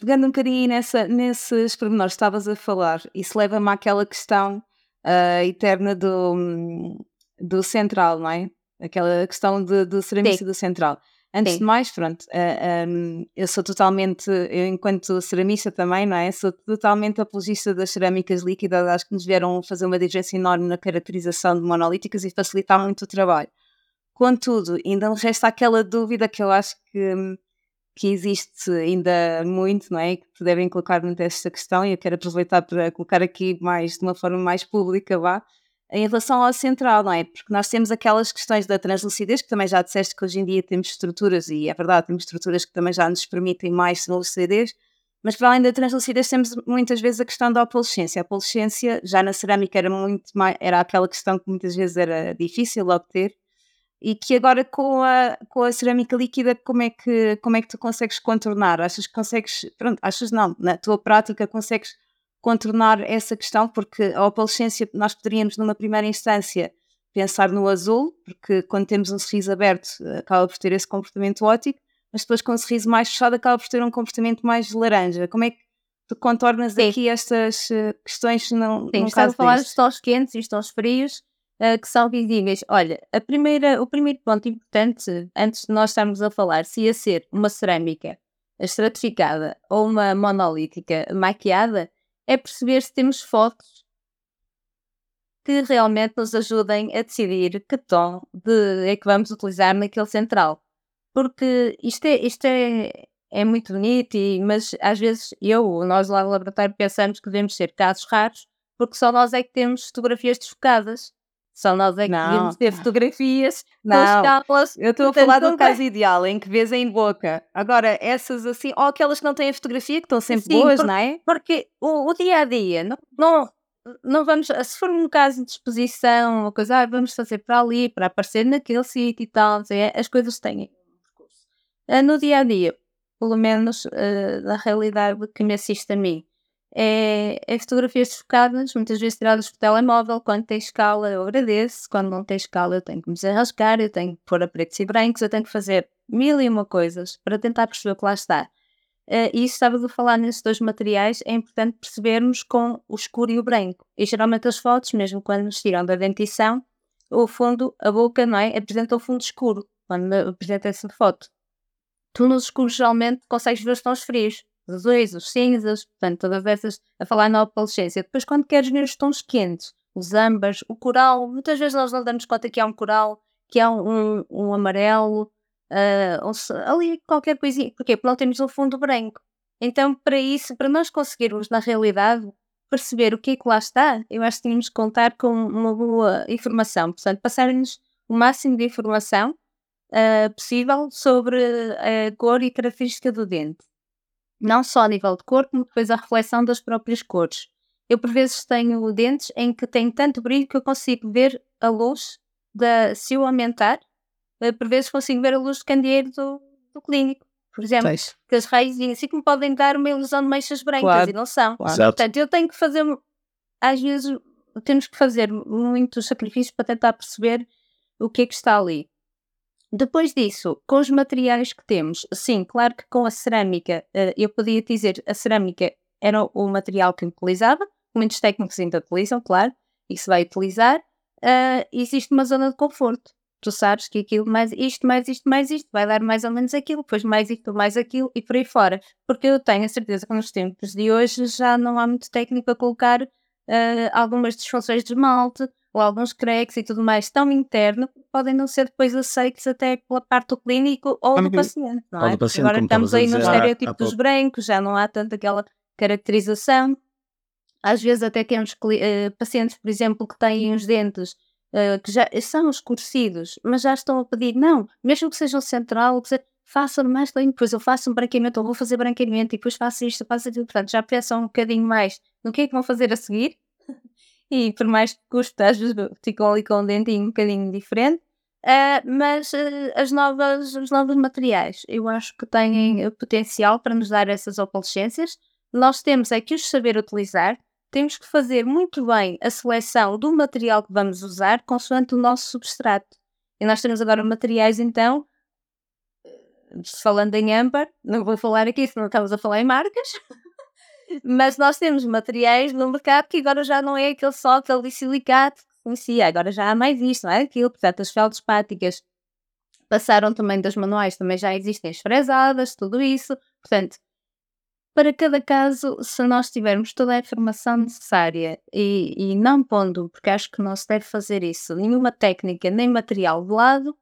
pegando um bocadinho nessa, nesses pormenores que estavas a falar, isso leva-me àquela questão uh, eterna do, do central, não é? Aquela questão de, do ceramista do central. Antes Sim. de mais, pronto, uh, ah, um, eu sou totalmente, eu enquanto ceramista também, não é? Sou totalmente apologista das cerâmicas líquidas, acho que nos vieram fazer uma diferença enorme na caracterização de monolíticas e facilitar muito o trabalho. Contudo, ainda me resta aquela dúvida que eu acho que hum, que existe ainda muito, não é? Que devem colocar muito esta questão e eu quero aproveitar para colocar aqui mais de uma forma mais pública, vá, em relação ao central, não é? Porque nós temos aquelas questões da translucidez, que também já disseste que hoje em dia temos estruturas, e é verdade, temos estruturas que também já nos permitem mais translucidez, mas para além da translucidez temos muitas vezes a questão da opalescência. A opalescência já na cerâmica era muito mais, era aquela questão que muitas vezes era difícil obter, e que agora com a, com a cerâmica líquida como é, que, como é que tu consegues contornar? Achas que consegues, pronto, achas não, na tua prática consegues contornar essa questão, porque a opalescência nós poderíamos numa primeira instância pensar no azul, porque quando temos um sorriso aberto acaba por ter esse comportamento ótico, mas depois com um sorriso mais fechado acaba por ter um comportamento mais laranja. Como é que tu contornas Sim. aqui estas uh, questões não Sim, estás a falar dos tons quentes e dos tons frios, uh, que são visíveis. Olha, a primeira, o primeiro ponto importante, antes de nós estarmos a falar se ia ser uma cerâmica estratificada ou uma monolítica maquiada, é perceber se temos fotos que realmente nos ajudem a decidir que tom de, é que vamos utilizar naquele central. Porque isto é, isto é, é muito bonito, e, mas às vezes eu, nós lá no laboratório, pensamos que devemos ser casos raros, porque só nós é que temos fotografias desfocadas. Só nós é que devíamos ter fotografias não. escalas. Eu estou a falar do caso ideal, em que vês em boca. Agora, essas assim, ou aquelas que não têm a fotografia, que estão sempre Sim, boas, por, não é? Porque o, o, dia a dia, não, não, não vamos, se for um caso de exposição, uma coisa, ah, vamos fazer para ali, para aparecer naquele sítio e tal, as coisas têm uh, No dia a dia, pelo menos uh, na realidade que me assiste a mim, é, é fotografias desfocadas, muitas vezes tiradas por telemóvel. Quando tem escala, eu agradeço. Quando não tem escala, eu tenho que me desenrascar, eu tenho que pôr a pretos e brancos, eu tenho que fazer mil e uma coisas para tentar perceber o que lá está. Uh, e estava de falar nesses dois materiais, é importante percebermos com o escuro e o branco. E geralmente as fotos, mesmo quando nos tiram da dentição, o fundo, a boca, não é? Apresenta o fundo escuro, quando apresenta essa foto. Tu nos escuros geralmente consegues ver os tons frios azuis, os cinzas, portanto, todas essas a falar na opalescência. Depois, quando queres ver os tons quentes, os âmbares, o coral, muitas vezes nós não damos conta que há um coral, que há um, um amarelo, uh, um, ali qualquer coisinha. Porquê? Porque não temos um fundo branco. Então, para isso, para nós conseguirmos, na realidade, perceber o que é que lá está, eu acho que tínhamos que contar com uma boa informação. Portanto, passar-nos o máximo de informação uh, possível sobre a cor e característica do dente não só a nível de cor, como depois a reflexão das próprias cores. Eu, por vezes, tenho dentes em que tem tanto brilho que eu consigo ver a luz, da, se eu aumentar, eh, por vezes consigo ver a luz do candeeiro do, do clínico, por exemplo. Pois. Que as raizinhas assim que me podem dar uma ilusão de mechas brancas claro. e não são. Claro. Portanto, eu tenho que fazer, às vezes, temos que fazer muitos sacrifícios para tentar perceber o que é que está ali. Depois disso, com os materiais que temos, sim, claro que com a cerâmica, uh, eu podia dizer a cerâmica era o material que utilizava, muitos técnicos ainda utilizam, claro, e se vai utilizar, uh, existe uma zona de conforto. Tu sabes que aquilo mais isto, mais isto, mais isto, vai dar mais ou menos aquilo, depois mais isto, mais aquilo e por aí fora. Porque eu tenho a certeza que nos tempos de hoje já não há muito técnico a colocar uh, algumas disfunções de esmalte, ou alguns cracks e tudo mais tão interno podem não ser depois aceitos até pela parte do clínico ou do paciente, não é? Paciente, Agora estamos aí no estereótipo dos brancos, já não há tanto aquela caracterização. Às vezes até temos uh, pacientes, por exemplo, que têm os dentes uh, que já são escurecidos, mas já estão a pedir, não, mesmo que sejam central, que seja, façam mais clínico, depois eu faço um branqueamento, ou vou fazer branqueamento, e depois faço isto, faço aquilo, portanto já pensam um bocadinho mais no que é que vão fazer a seguir, e por mais que custe, às vezes ficam ali com um dentinho um bocadinho diferente. Uh, mas uh, as novas, os novos materiais eu acho que têm uh, potencial para nos dar essas opalescências. Nós temos é que os saber utilizar, temos que fazer muito bem a seleção do material que vamos usar consoante o nosso substrato. E nós temos agora materiais, então, falando em âmbar, não vou falar aqui se não estamos a falar em marcas, mas nós temos materiais no mercado que agora já não é aquele só aquele silicato que conhecia, agora já há mais isto, não é aquilo, portanto as feldspáticas passaram também das manuais, também já existem as fresadas, tudo isso, portanto para cada caso, se nós tivermos toda a informação necessária e, e não pondo, porque acho que não se deve fazer isso, nenhuma técnica nem material de lado,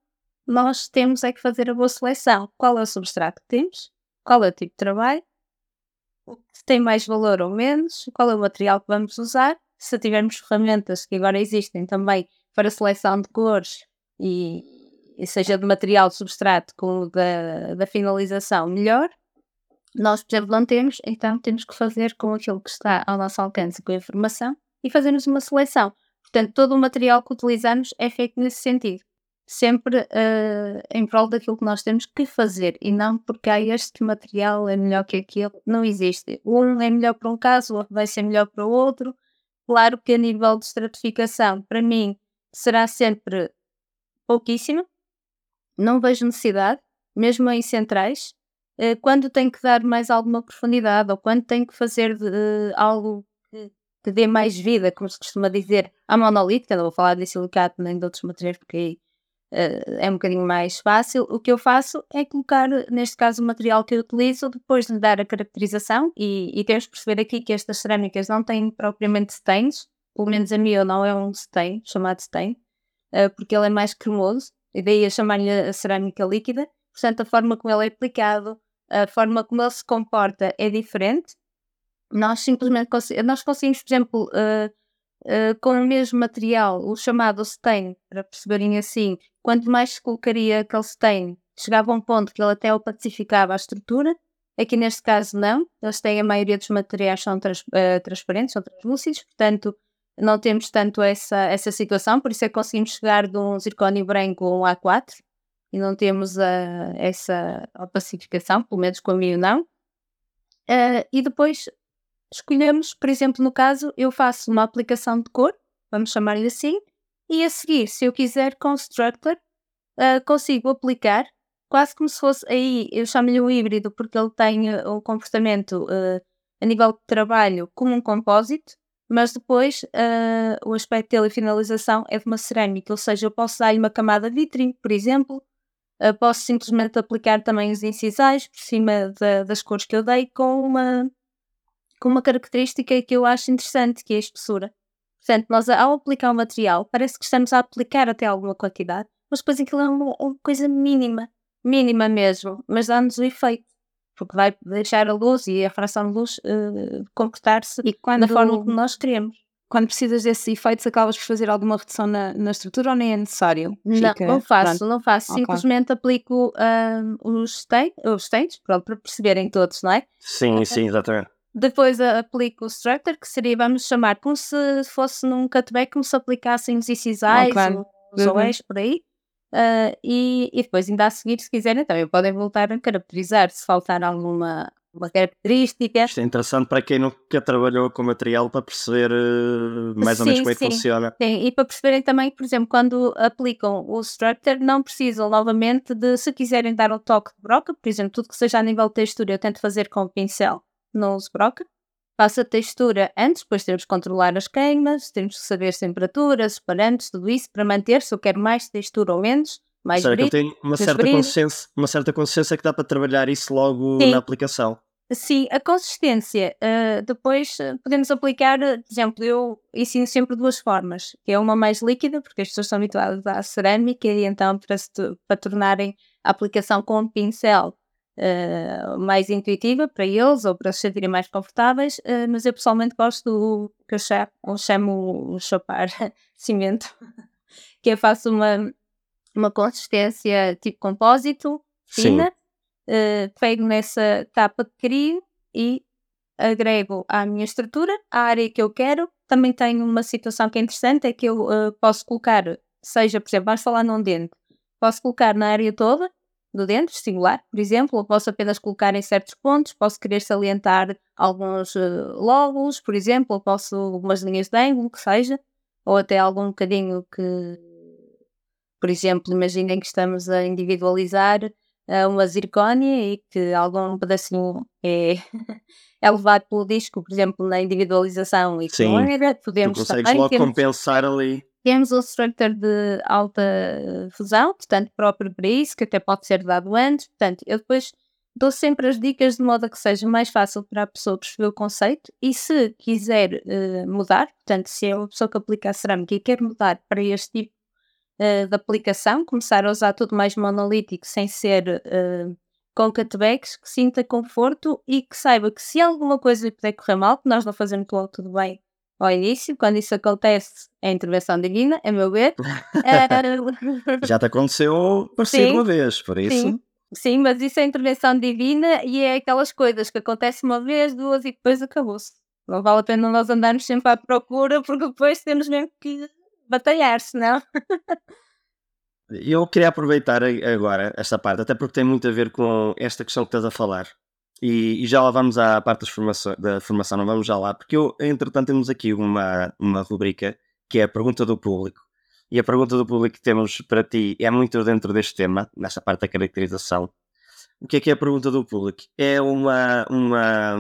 nós temos é que fazer a boa seleção. Qual é o substrato que temos? Qual é o tipo de trabalho? Se tem mais valor ou menos? Qual é o material que vamos usar? Se tivermos ferramentas que agora existem também para seleção de cores e, e seja de material de substrato como da, da finalização, melhor. Nós, por exemplo, não temos, então temos que fazer com aquilo que está ao nosso alcance com a informação e fazermos uma seleção. Portanto, todo o material que utilizamos é feito nesse sentido sempre uh, em prol daquilo que nós temos que fazer e não porque ah, este material é melhor que aquele. Não existe. Um é melhor para um caso, o outro vai ser melhor para o outro. Claro que a nível de estratificação, para mim, será sempre pouquíssimo. Não vejo necessidade, mesmo em centrais. Uh, quando tem que dar mais alguma profundidade ou quando tem que fazer de, uh, algo que, que, dê mais vida, como se costuma dizer, à monolítica, não vou falar de silicato nem de outros materiais porque aí é um bocadinho mais fácil. O que eu faço é colocar, neste caso, o material que eu utilizo, depois de dar a caracterização, e, e temos perceber aqui que estas cerâmicas não têm propriamente stains, pelo menos a minha não é um stain, chamado stain, uh, porque ele é mais cremoso, e daí a chamar-lhe a cerâmica líquida. Portanto, a forma como ele é aplicado, a forma como ele se comporta é diferente. Nós simplesmente nós conseguimos, por exemplo, uh, com o mesmo material, o chamado stain, para perceberem assim, quanto mais se colocaria aquele stain, chegava a um ponto que ele até opacificava a estrutura. Aqui neste caso não, eles têm a maioria dos materiais são trans, uh, transparentes, são translúcidos, portanto não temos tanto essa, essa situação, por isso é que conseguimos chegar de um zircónio branco a um A4 e não temos uh, essa opacificação, pelo menos com a minha não. Uh, e depois escolhemos, por exemplo, no caso, eu faço uma aplicação de cor, vamos chamar-lhe assim, e a seguir, se eu quiser Structure, uh, consigo aplicar quase como se fosse aí, eu chamo-lhe um híbrido porque ele tem uh, um comportamento uh, a nível de trabalho como um compósito, mas depois o aspecto dele e finalização é de uma cerâmica, ou seja, eu posso dar-lhe uma camada vitrine, por exemplo, posso simplesmente aplicar também os incisais por cima da, das cores que eu dei com uma, com uma característica que eu acho interessante, que é a espessura. Portanto, nós ao aplicar o material, parece que estamos a aplicar até alguma quantidade, mas depois aquilo é uma, uma coisa mínima, mínima mesmo, mas dá-nos o efeito, porque vai deixar a luz e a fração de luz uh, comportar-se da forma como nós queremos. Quando precisas desses efeitos, acabas por fazer alguma redução na, na estrutura ou nem é necessário? Não, Fica, não faço, pronto. não faço. Okay. Simplesmente aplico uh, os, stain, os stains, pronto, para perceberem todos, não é? Sim, sim, exatamente. Depois aplico o structure, que seria, vamos chamar, como se fosse num cutback, como se aplicassem os incisais, oh, os uhum. OEs, por aí. Uh, e, e, depois, ainda a seguir, se quiserem, também podem voltar a caracterizar se faltar alguma uma característica. Isto é interessante para quem nunca trabalhou com material para perceber uh, mais sim, ou menos como é que funciona. Sim, e para perceberem também, por exemplo, quando aplicam o Structure, não precisam novamente de, se quiserem dar um toque de broca, por exemplo, tudo que seja a nível de textura, eu tento fazer com o pincel não uso broca. Faço a textura antes, depois temos que controlar as queimas, temos que saber as temperaturas, parâmetros, tudo isso para manter se eu quero mais textura ou menos. Mais Será brilho, que eu tenho uma certa, consciência, uma certa consciência que dá para trabalhar isso logo Sim. na aplicação? Sim, a consistência. Uh, depois uh, podemos aplicar, uh, por exemplo, eu ensino sempre duas formas, que é uma mais líquida, porque as pessoas estão habituadas à cerâmica, e então para, para tornarem a aplicação com um pincel uh, mais intuitiva para eles ou para se sentirem mais confortáveis, uh, mas eu pessoalmente gosto do que eu chamo, eu chamo chapar cimento, que eu faço uma, uma consistência tipo compósito, fina, uh, pego nessa capa que crio e agrego à minha estrutura, à área que eu quero. Também tenho uma situação que é interessante, é que eu uh, posso colocar, seja, por exemplo, vamos falar num dente, Posso colocar na área toda do dente, singular, por exemplo, ou posso apenas colocar em certos pontos, posso querer salientar alguns uh, lóbulos, por exemplo, ou posso algumas linhas de ângulo, que seja, ou até algum bocadinho que, por exemplo, imaginem que estamos a individualizar uh, uma zircónia e que algum pedacinho é, é levado pelo disco, por exemplo, na individualização e que Sim, não era, podemos tu consegues também logo temos- compensar ali. Temos um structure de alta eh, fusão, portanto, próprio para isso, que até pode ser dado antes. Portanto, eu depois dou sempre as dicas de modo a que seja mais fácil para a pessoa perceber o conceito e se quiser eh, mudar, portanto, se é uma pessoa que aplica a cerâmica e quer mudar para este tipo eh, de aplicação, começar a usar tudo mais monolítico sem ser eh, com cutbacks, que sinta conforto e que saiba que se alguma coisa lhe puder correr mal, que nós não fazemos logo tudo bem ao início, quando isso acontece, é intervenção divina, a meu ver. Já te aconteceu parecido Sim, uma vez, por isso. Sim, sim, mas isso é intervenção divina e é aquelas coisas que acontecem uma vez, duas e depois acabou-se. Não vale a pena nós andarmos sempre à procura porque depois temos mesmo que batalhar, senão. Eu queria aproveitar agora esta parte, até porque tem muito a ver com esta questão que estás a falar. E, e já lá vamos à parte da formação, não vamos já lá, porque eu, entretanto, temos aqui uma, uma rubrica que é a pergunta do público. E a pergunta do público que temos para ti é muito dentro deste tema, nesta parte da caracterização. O que é que é a pergunta do público? É uma, uma,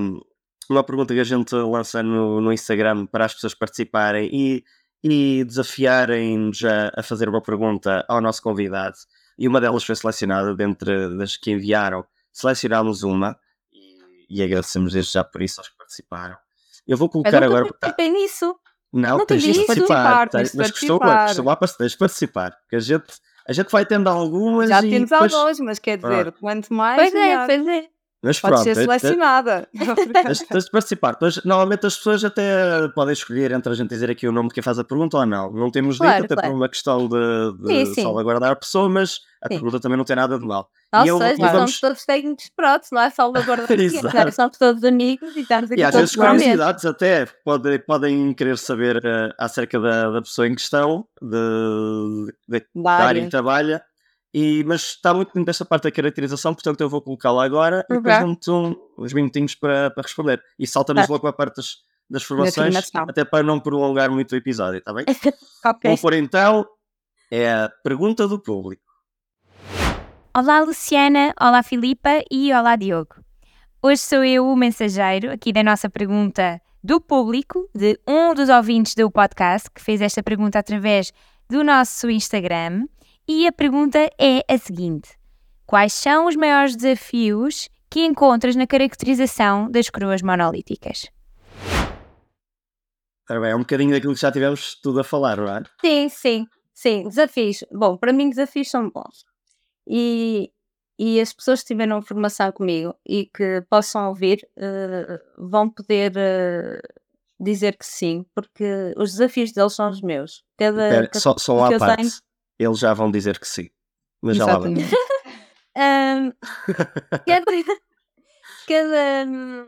uma pergunta que a gente lança no, no Instagram para as pessoas participarem e, e desafiarem-nos a, a fazer uma pergunta ao nosso convidado. E uma delas foi selecionada dentre das que enviaram. Selecionámos uma e, agradecemos desde já por isso aos que participaram. Eu vou colocar nunca agora. participei nisso. Não, Não tens de participar. tens- mas costuma, participar. costuma par- tens de participar. Porque a gente, a gente vai tendo algumas Já e temos depois... alguns, mas quer dizer, Pronto. quanto mais, Pois é, melhor. pois é. Mas pode pronto, ser é- é- selecionada. Tens, de participar. Depois, normalmente as pessoas até podem escolher entre a gente dizer aqui o nome de quem faz a pergunta ou não. Não temos Claro, dito, até claro. por uma questão de, de Sim, sim. salvaguardar a pessoa, mas a Sim. pergunta também não tem nada de mal. Ou E eu- seja, e somos vamos- todos técnicos prontos, não é salvaguardar Exato. somos todos amigos e estamos aqui E às todos vezes curiosidades até podem, podem querer saber eh, acerca da, da pessoa em questão, de, de, Da área área. em que trabalha, e, mas está muito dentro desta parte da caracterização, portanto eu vou colocá-la agora e depois um- uns minutinhos para, para responder. E saltamos Certo. logo para a parte das, das formações, até para não prolongar muito o episódio, está bem? Ok. Vou pôr então é a pergunta do público. Olá Luciana, olá Filipa e olá Diogo. Hoje sou eu o mensageiro aqui da nossa pergunta do público, de um dos ouvintes do podcast que fez esta pergunta através do nosso Instagram. E a pergunta é a seguinte: Quais são os maiores desafios que encontras na caracterização das coroas monolíticas? É um bocadinho daquilo que já tivemos tudo a falar, não é? Sim, sim, sim. Desafios. Bom, para mim, desafios são bons. E, e as pessoas que tiveram formação comigo e que possam ouvir eh, vão poder eh, dizer que sim, porque os desafios deles são os meus. Cada, Espera, cada- só, só à parte, tenho- eles já vão dizer que sim. Mas já lá. Ahm, cada, cada,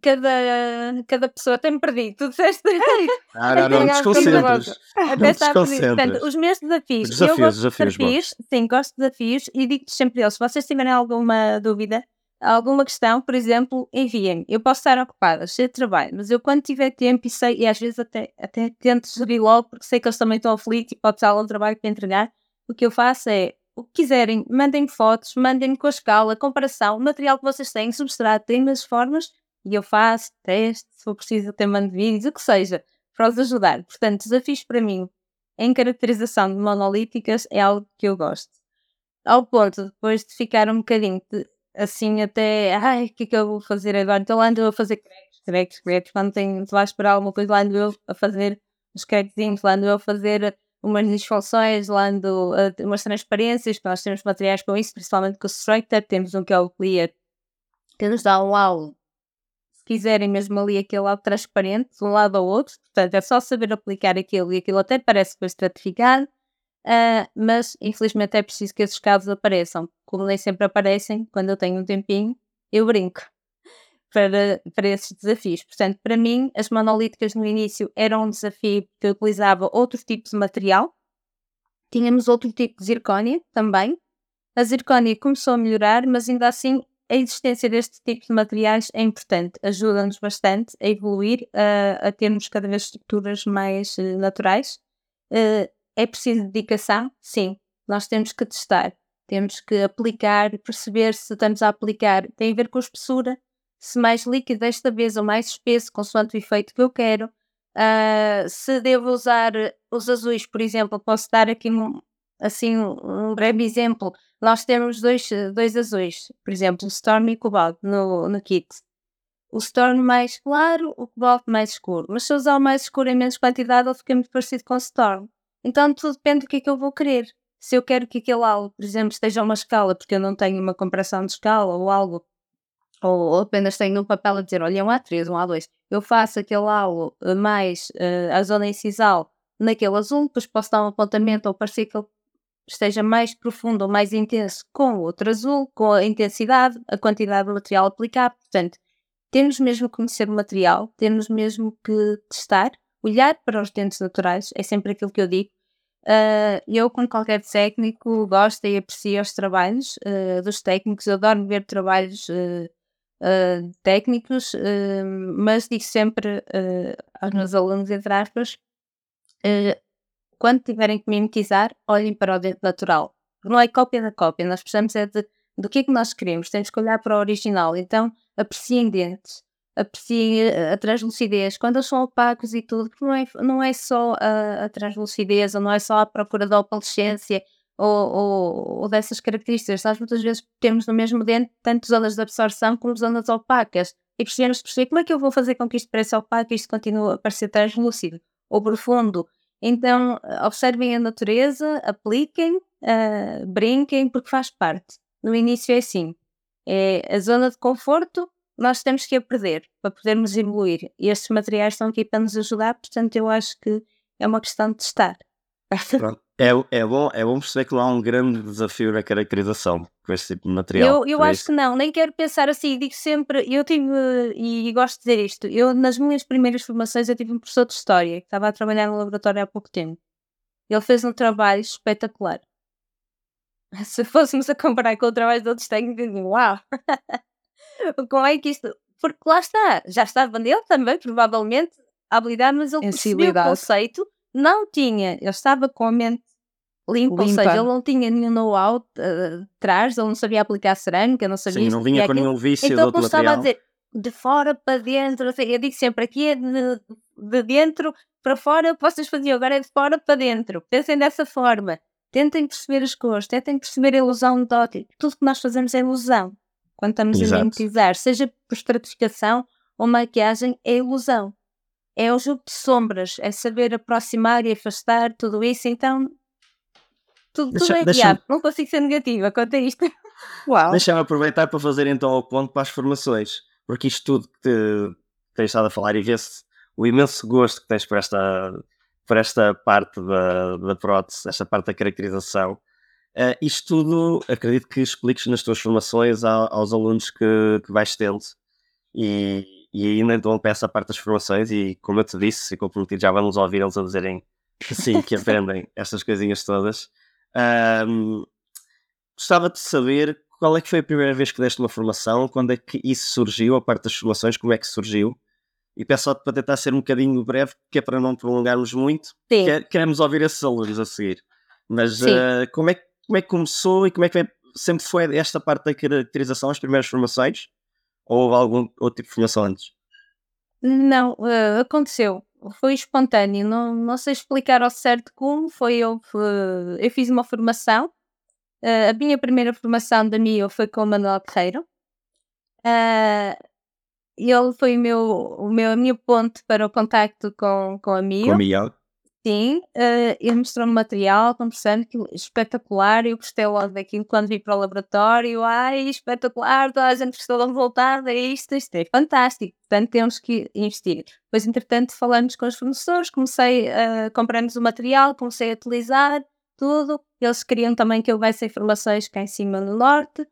cada, cada pessoa tem perdido. Tu disseste. Ah, não, não, me Até desconcentres. Até Não está. Portanto, os meus desafios. Os eu desafios, gosto de desafios, desafios. Sim, gosto de desafios e digo-te sempre eles. Se vocês tiverem alguma dúvida, alguma questão, por exemplo, enviem. Eu posso estar ocupada, cheia de trabalho, mas eu quando tiver tempo e sei, e às vezes até, até tento gerir logo, porque sei que eles também estão aflitos e pode ser algum trabalho para entregar, o que eu faço é, o que quiserem, mandem fotos, mandem com a escala, comparação, o material que vocês têm, substrato, têm as formas, e eu faço teste, se for preciso até mando vídeos, o que seja, para os ajudar. Portanto, desafios para mim em caracterização de monolíticas é algo que eu gosto. Ao ponto, depois de ficar um bocadinho de- assim até, ai, o que é que eu vou fazer agora? Então lá ando eu a fazer cracks, cracks, quando tenho, se vai esperar alguma coisa, lá ando eu a fazer os crackzinhos, lá ando eu a fazer umas disfunções, lá ando a umas transparências, nós temos materiais com isso, principalmente com o Structure, temos um que é o Clear, que nos dá um se quiserem mesmo ali aquele lado transparente, de um lado ao outro, portanto é só saber aplicar aquilo e aquilo até parece foi estratificado, ah, mas infelizmente é preciso que esses casos apareçam. Como nem sempre aparecem, quando eu tenho um tempinho, eu brinco para, para esses desafios. Portanto, para mim, as monolíticas no início eram um desafio eu utilizava outro tipo de material, Tínhamos outro tipo de zircónia também. A zircónia começou a melhorar, mas ainda assim a existência deste tipo de materiais é importante, ajuda-nos bastante a evoluir, a, a termos cada vez estruturas mais uh, naturais. Uh, é preciso dedicação? Sim. Nós temos que testar, temos que aplicar, perceber se estamos a aplicar. Tem a ver com a espessura, se mais líquido desta vez ou mais espesso, consoante o efeito que eu quero. Uh, se devo usar os azuis, por exemplo, posso dar aqui um, assim um breve exemplo. Nós temos dois, dois azuis, por exemplo, o Storm e o Cobalt no, no kit. O Storm mais claro, o Cobalt mais escuro. Mas se eu usar o mais escuro em menos quantidade, ele fica muito parecido com o Storm. Então tudo depende do que é que eu vou querer. Se eu quero que aquele algo, por exemplo, esteja uma escala, porque eu não tenho uma comparação de escala ou algo, ou, apenas tenho um papel a dizer, olha, é um A3, um A2, eu faço aquele algo mais uh, a zona incisal naquele azul, depois posso dar um apontamento ou parecer que ele esteja mais profundo ou mais intenso com outro azul, com a intensidade, a quantidade de material aplicado. Portanto, temos mesmo que conhecer o material, temos mesmo que testar, olhar para os dentes naturais, é sempre aquilo que eu digo. Uh, eu, como qualquer técnico, gosto e aprecio os trabalhos uh, dos técnicos, adoro ver trabalhos uh, técnicos, mas digo sempre aos meus alunos, entre aspas, quando tiverem que mimetizar, olhem para o dente natural. Não é cópia da cópia, nós precisamos é de, do que é que nós queremos, temos que olhar para o original. Então, apreciem dentes, apreciem a, a translucidez, quando eles são opacos e tudo, não é, não é só a, a translucidez, ou não é só a procura da opalescência ou, ou, ou, dessas características. Nós muitas vezes temos no mesmo dente tanto zonas de absorção como zonas opacas. E precisamos perceber como é que eu vou fazer com que isto pareça opaco e isto continue a parecer translúcido ou profundo então, observem a natureza, apliquem, uh, brinquem, porque faz parte. No início é assim: é a zona de conforto, nós temos que a perder para podermos evoluir. E estes materiais estão aqui para nos ajudar, portanto, eu acho que é uma questão de testar. É, é, bom, é bom perceber que não há um grande desafio na caracterização com este tipo de material. Eu, eu acho que não, nem quero pensar assim, digo sempre, eu tive, e, e, gosto de dizer isto, eu nas minhas primeiras formações eu tive um professor de História que estava a trabalhar no laboratório há pouco tempo. Ele fez um trabalho espetacular. Se fôssemos a comparar com o trabalho de outros técnicos, uau! Como é que isto... Porque lá está, já estava nele também, provavelmente, a habilidade, mas ele percebeu o conceito, não tinha, ele estava com a mente limpa, ou seja, ele não tinha nenhum know-how uh, atrás, ele não sabia aplicar cerâmica, não sabia. Sim, não vinha com nenhum vício então, de estava a dizer de fora para dentro, assim, eu digo sempre aqui é de, de dentro para fora, o que vocês faziam agora é de fora para dentro. Pensem dessa forma. Tentem perceber as cores, tentem perceber a ilusão do ótico. Tudo que nós fazemos é ilusão. Quando estamos Exato. a mimetizar, seja por estratificação ou maquiagem, é ilusão. É o jogo de sombras, é saber aproximar e afastar tudo isso. Então, tudo, deixa, tudo é guiado. Não consigo ser negativa quanto a isto. Uau. Deixa-me aproveitar para fazer então o ponto para as formações, porque isto tudo que te, tens estado a falar e vê-se o imenso gosto que tens por esta, por esta parte da, da prótese, esta parte da caracterização. Uh, isto tudo, acredito que expliques nas tuas formações a, aos alunos que, que vais tendo. E, e ainda então para essa parte das formações, e como eu te disse, e como prometido, já vamos ouvir eles a dizerem que sim, que aprendem estas coisinhas todas. Um, gostava de saber qual é que foi a primeira vez que deste uma formação, quando é que isso surgiu, a parte das formações, como é que surgiu? E peço só para tentar ser um bocadinho breve, que é para não prolongarmos muito. Quer, queremos ouvir esses alunos a seguir. Mas uh, como, é, como é que começou e como é que sempre foi esta parte da caracterização, as primeiras formações? Ou houve algum outro tipo de formação antes? Não, uh, aconteceu foi espontâneo, não, não sei explicar ao certo como. Foi eu, eu fiz uma formação. Uh, a minha primeira formação da MIO foi com o Manuel Guerreiro. Uh, ele foi o meu, o meu, a minha ponte para o contacto com, com a MIO. Com a MIO. Sim, uh, ele mostrou-me material, conversando, que espetacular. Eu gostei logo daquilo quando vim para o laboratório. Ai, espetacular, toda a gente gostou logo voltar. É isto, isto é fantástico. Portanto, temos que investir. Depois, entretanto, falamos com os fornecedores, comecei uh, comprarmos o material, comecei a utilizar tudo. Eles queriam também que eu houvesse informações cá em cima no norte.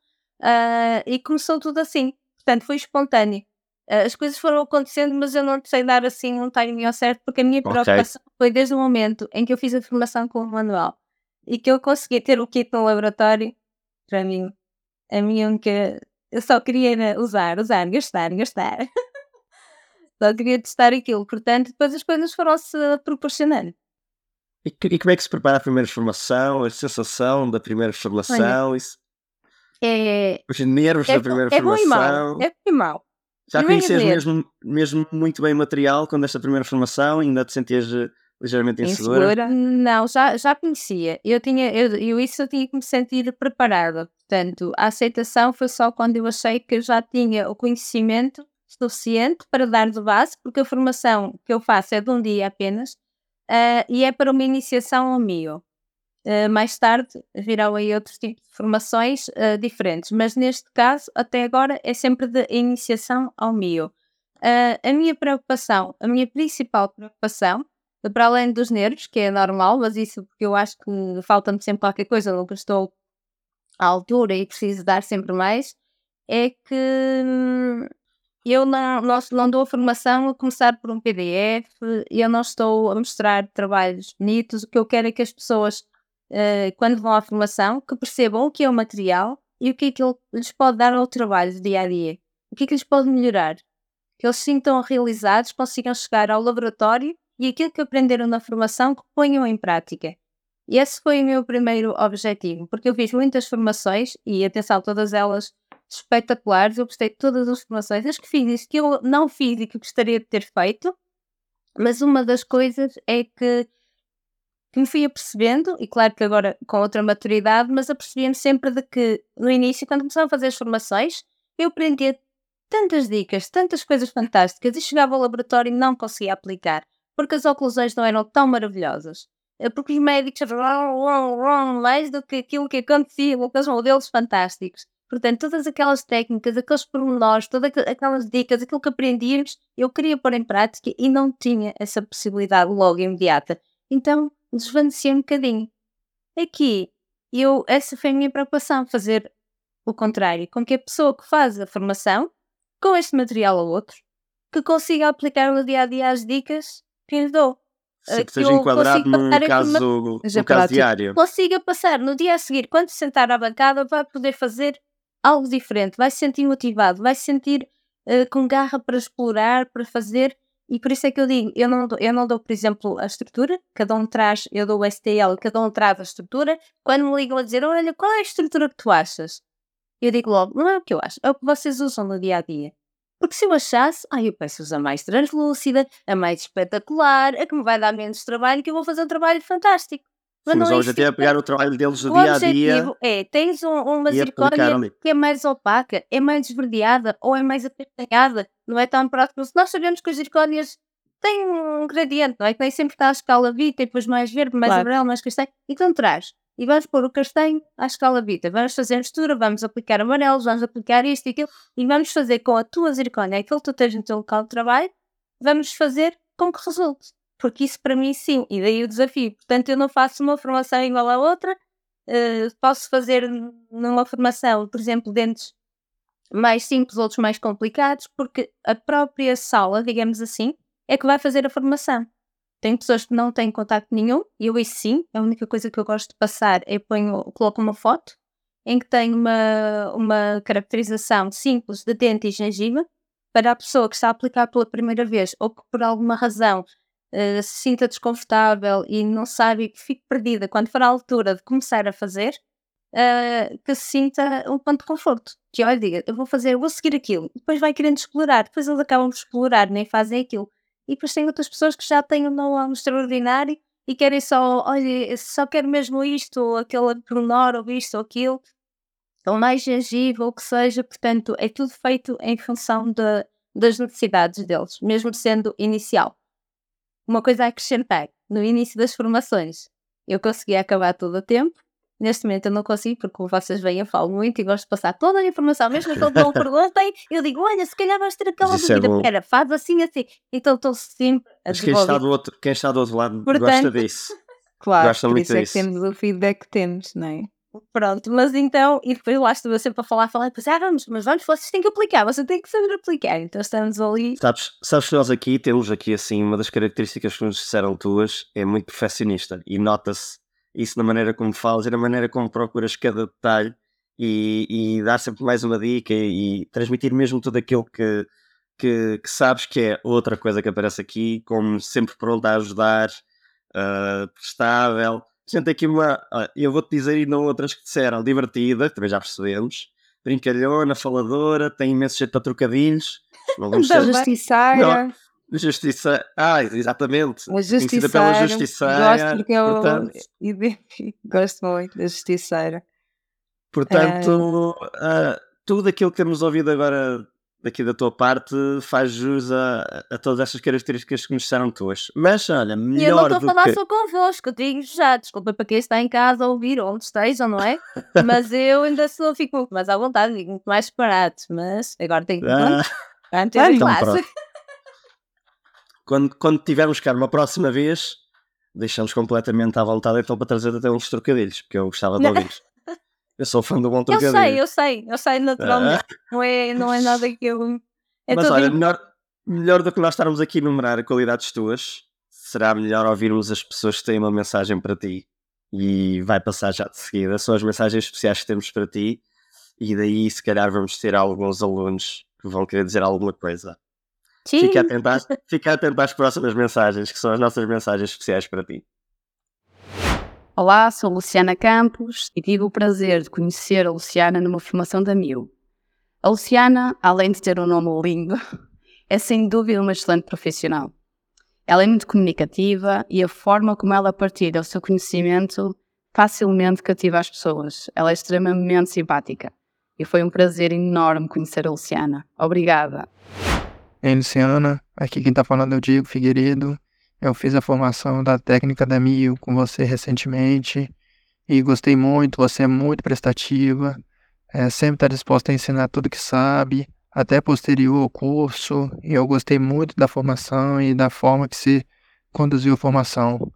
Uh, e começou tudo assim. Portanto, foi espontâneo. Eh, as coisas foram acontecendo, mas eu não sei dar assim um timing ao certo, porque a minha preocupação okay. foi desde o momento em que eu fiz a formação com o Manuel. e que eu consegui ter o kit no laboratório, para mim, a minha única. Eu só queria usar, usar, gastar, gastar. só queria testar aquilo. Portanto, depois as coisas foram-se proporcionando. E, e, como é que se prepara a primeira formação, a sensação da primeira formação? Olha, isso... é, os nervos é, da primeira é formação? Bom e mau, é bom e mau. Já conheces mesmo, mesmo muito bem o material quando esta primeira formação? Ainda te sentias eh, ligeiramente insegura? insegura? Não, já, já conhecia. Eu tinha, eu, eu isso eu tinha que me sentir preparada. Portanto, a aceitação foi só quando eu achei que eu já tinha o conhecimento suficiente para dar de base, porque a formação que eu faço é de um dia apenas uh, e é para uma iniciação ao MIO. Uh, mais tarde virão aí outros tipos de formações uh, diferentes, mas neste caso, até agora, é sempre de iniciação ao MIO. a minha preocupação, a minha principal preocupação, para além dos nervos, que é normal, mas isso porque eu acho que falta-me sempre qualquer coisa, nunca estou à altura e preciso dar sempre mais, é que hum, eu não, não, não dou a formação a começar por um PDF, eu não estou a mostrar trabalhos bonitos, o que eu quero é que as pessoas, uh, quando vão à formação, que percebam o que é o material e o que é que ele lhes pode dar ao trabalho do dia a dia, o que é que lhes pode melhorar, que eles se sintam realizados, consigam chegar ao laboratório e aquilo que aprenderam na formação que ponham em prática. E esse foi o meu primeiro objetivo, porque eu fiz muitas formações e, atenção, todas elas espetaculares. Eu gostei de todas as formações. As que fiz, as que eu não fiz e que gostaria de ter feito, mas uma das coisas é que, que me fui apercebendo, e claro que agora com outra maturidade, mas apercebi-me sempre de que no início, quando começava a fazer as formações, eu aprendia tantas dicas, tantas coisas fantásticas e chegava ao laboratório e não conseguia aplicar porque as oclusões não eram tão maravilhosas. É porque os médicos mais do que aquilo que acontecia com aqueles modelos fantásticos. Portanto, todas aquelas técnicas, aqueles pormenores, todas aquelas dicas, aquilo que aprendíamos, eu queria pôr em prática e não tinha essa possibilidade logo imediata. Então, desvanecia um bocadinho. Aqui, eu, essa foi a minha preocupação, fazer o contrário, com que a pessoa que faz a formação, com este material ou outro, que consiga aplicar no dia a dia as dicas que lhe dou. Sim, que seja enquadrado num caso, num caso diário. Consiga passar no dia a seguir, quando se sentar à bancada, vai poder fazer algo diferente, vai se sentir motivado, vai se sentir uh, com garra para explorar, para fazer. E por isso é que eu digo, eu não, dou, eu não dou, por exemplo, a estrutura, cada um traz, eu dou o STL, cada um traz a estrutura. Quando me ligam a dizer, olha, qual é a estrutura que tu achas? Eu digo logo, não é o que eu acho, é o que vocês usam no dia a dia. Porque se eu achasse, ah, eu peço-vos a mais translúcida, a mais espetacular, a que me vai dar menos trabalho, que eu vou fazer um trabalho fantástico. Mas, Sim, mas o objetivo é pegar o trabalho deles do dia a dia. É, tens um, uma zircónia que é mais opaca, é mais esverdeada ou é mais apertada, não é tão prático. Nós sabemos que as zircónias têm um gradiente, não é? Que nem sempre está a escala vita e depois mais verde, mais claro. amarelo, mais castanho. Então traz e vamos pôr o castanho à escala vita. Vamos fazer a mistura, vamos aplicar amarelos, vamos aplicar isto e aquilo, e vamos fazer com a tua zircónia aquilo que tu tens no teu local de trabalho, vamos fazer com que resulte. Porque isso para mim sim, e daí o desafio. Portanto, eu não faço uma formação igual à outra, uh, posso fazer numa formação, por exemplo, dentes mais simples, outros mais complicados, porque a própria sala, digamos assim, é que vai fazer a formação. Tem pessoas que não têm contacto nenhum, e eu isso sim, a única coisa que eu gosto de passar é ponho, coloco uma foto em que tem uma, uma caracterização simples de dente e gengiva para a pessoa que está a aplicar pela primeira vez ou que por alguma razão uh, se sinta desconfortável e não sabe que fique perdida quando for à altura de começar a fazer, uh, que se sinta um ponto de conforto. Que olha, diga, eu vou fazer, eu vou seguir aquilo, depois vai querendo explorar, depois eles acabam por explorar, nem fazem aquilo. E depois tem outras pessoas que já têm um know extraordinário e querem só, olha, só quero mesmo isto, ou aquele pormenor, ou isto, ou aquilo, ou mais gengiva, ou que seja, portanto, é tudo feito em função de, das necessidades deles, mesmo sendo inicial. Uma coisa a acrescentar, no início das formações, eu conseguia acabar todo o tempo, Neste momento eu não consigo, porque vocês vêm, eu falo muito e gosto de passar toda a informação, mesmo que não perguntem, eu digo, olha, se calhar vais ter aquela é dúvida, é espera, faz assim, assim. Então estou sempre a Mas quem está, do outro, quem está do outro lado Portanto, gosta disso. Claro, gosta muito isso é disso. que temos o feedback que temos, não é? Pronto, mas então, e depois lá estou sempre a falar, falar, depois, ah, vamos, mas vamos, vocês têm que aplicar, você tem que saber aplicar, então estamos ali. Sabes, sabes que nós aqui temos aqui assim, uma das características que nos disseram tuas é muito perfeccionista e nota-se isso na maneira como falas e na maneira como procuras cada detalhe e, e dar sempre mais uma dica e, e transmitir mesmo tudo aquilo que, que, que, sabes que é outra coisa que aparece aqui, como sempre pronto a ajudar, uh, prestável. Gente, aqui uma. Eu vou-te dizer não outras que disseram, divertida, também já percebemos, brincalhona, faladora, tem imenso jeito para trocadilhos. Ser... Justiçaira. Justiça. Ah, exatamente. A justiceira. pela justiceira. Gosto porque eu portanto, gosto muito da justiceira. Portanto, uh, tudo aquilo que temos ouvido agora daqui da tua parte faz jus a, a todas estas características que nos disseram tuas. Mas olha, melhor. Eu não estou a falar que... só convosco, digo já, desculpa para quem está em casa a ouvir, onde estejam, não é? mas eu ainda sou, fico muito mais à vontade, digo muito mais separado, mas agora tenho que. Ah. Antes ah, então, classe. Quando, quando tivermos cá uma próxima vez, deixamos completamente à vontade então para trazer até uns trocadilhos, porque eu gostava de ouvir. Eu sou fã do bom trocadilho. Eu sei, eu sei, eu sei naturalmente. Ah. Não, é, não é nada que eu. É Mas olha, melhor, melhor do que nós estarmos aqui a enumerar qualidades tuas, será melhor ouvirmos as pessoas que têm uma mensagem para ti. E vai passar já de seguida. São as mensagens especiais que temos para ti. E daí, se calhar, vamos ter alguns alunos que vão querer dizer alguma coisa. Sim. Fica atento, às, fica atento às próximas mensagens, que são as nossas mensagens especiais para ti. Olá, sou Luciana Campos e tive o prazer de conhecer a Luciana numa formação da MIU. A Luciana, além de ter um nome lindo, é sem dúvida uma excelente profissional. Ela é muito comunicativa e a forma como ela partilha o seu conhecimento facilmente cativa as pessoas. Ela é extremamente simpática e foi um prazer enorme conhecer a Luciana. Obrigada. Ei, Luciana, aqui quem está falando é o Diego Figueiredo. Eu fiz a formação da técnica da MIO com você recentemente e gostei muito. Você é muito prestativa, é, sempre está disposta a ensinar tudo que sabe, até posterior ao curso. E eu gostei muito da formação e da forma que se conduziu a formação.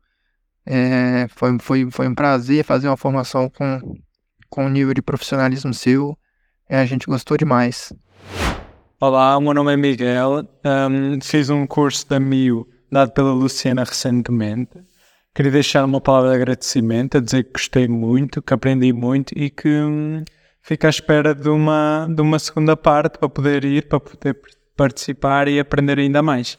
É, foi, foi, foi um prazer fazer uma formação com, com um nível de profissionalismo seu. É, a gente gostou demais. Olá, o meu nome é Miguel. Um, fiz um curso da MIO dado pela Luciana recentemente. Queria deixar uma palavra de agradecimento, a dizer que gostei muito, que aprendi muito e que hum, fico à espera de uma, de uma segunda parte para poder ir, para poder participar e aprender ainda mais.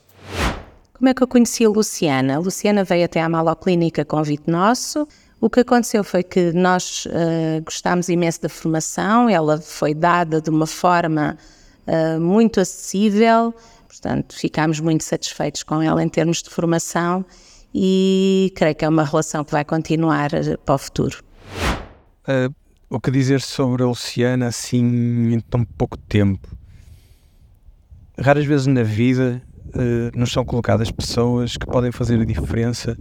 Como é que eu conheci a Luciana? A Luciana veio até à Maloclínica convite nosso. O que aconteceu foi que nós uh, gostámos imenso da formação, ela foi dada de uma forma uh, muito acessível, Portanto, ficámos muito satisfeitos com ela em termos de formação e creio que é uma relação que vai continuar eh, para o futuro. Uh, o que dizer sobre a Luciana assim em tão pouco tempo? Raras vezes na vida uh, nos são colocadas pessoas que podem fazer a diferença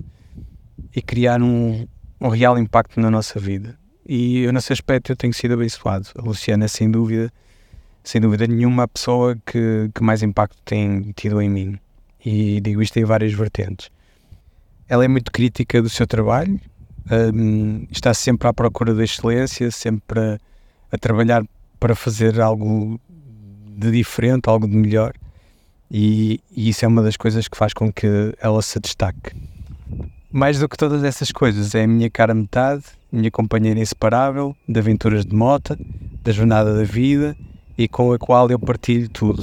e criar um, um real impacto na nossa vida. E eu, nesse aspecto, eu tenho sido abençoado. A Luciana, sem dúvida, sem dúvida nenhuma, a pessoa que, que mais impacto tem tido em mim. E digo isto em várias vertentes. Ela é muito crítica do seu trabalho, um, está sempre à procura da excelência, sempre a, a, trabalhar para fazer algo de diferente, algo de melhor. E, e isso é uma das coisas que faz com que ela se destaque. Mais do que todas essas coisas, é a minha cara metade, minha companheira inseparável, de aventuras de mota, da jornada da vida e com a qual eu partilho tudo.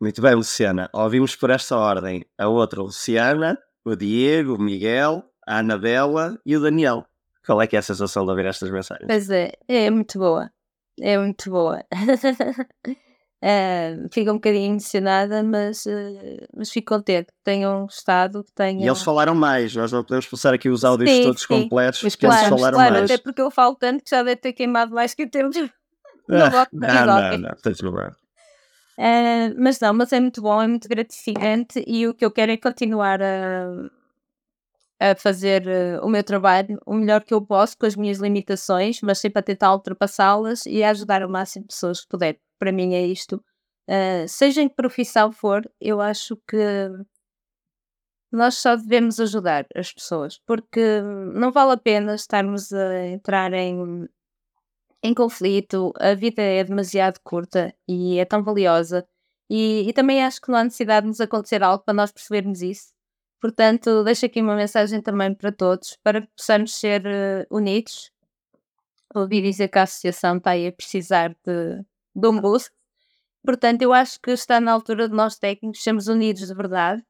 Muito bem, Luciana. Ouvimos por esta ordem a outra Luciana, o Diego, o Miguel, a Anabela e o Daniel. Qual é que é a sensação de ouvir estas mensagens? Pois é, é muito boa. É muito boa. Uh, fico um bocadinho emocionada, mas, uh, mas fico contente que tenham estado, que tenham... E eles falaram mais, nós não podemos passar aqui os áudios sim, todos sim. completos, mas claro, eles falaram claro, mais. Até porque eu falo tanto que já deve ter queimado mais que o tempo ah, não, não, não, tens. Uh, mas não, mas é muito bom, é muito gratificante e o que eu quero é continuar a, a fazer uh, o meu trabalho o melhor que eu posso com as minhas limitações, mas sempre a tentar ultrapassá-las e a ajudar o máximo de pessoas que puder. Para mim é isto. Uh, seja em que profissão for, eu acho que nós só devemos ajudar as pessoas, porque não vale a pena estarmos a entrar em em conflito, a vida é demasiado curta e é tão valiosa. E, e, também acho que não há necessidade de nos acontecer algo para nós percebermos isso. Portanto, deixo aqui uma mensagem também para todos, para que possamos ser uh, unidos. Ouvi dizer que a associação está aí a precisar de, de um boost. Portanto, eu acho que está na altura de nós técnicos sermos unidos de verdade.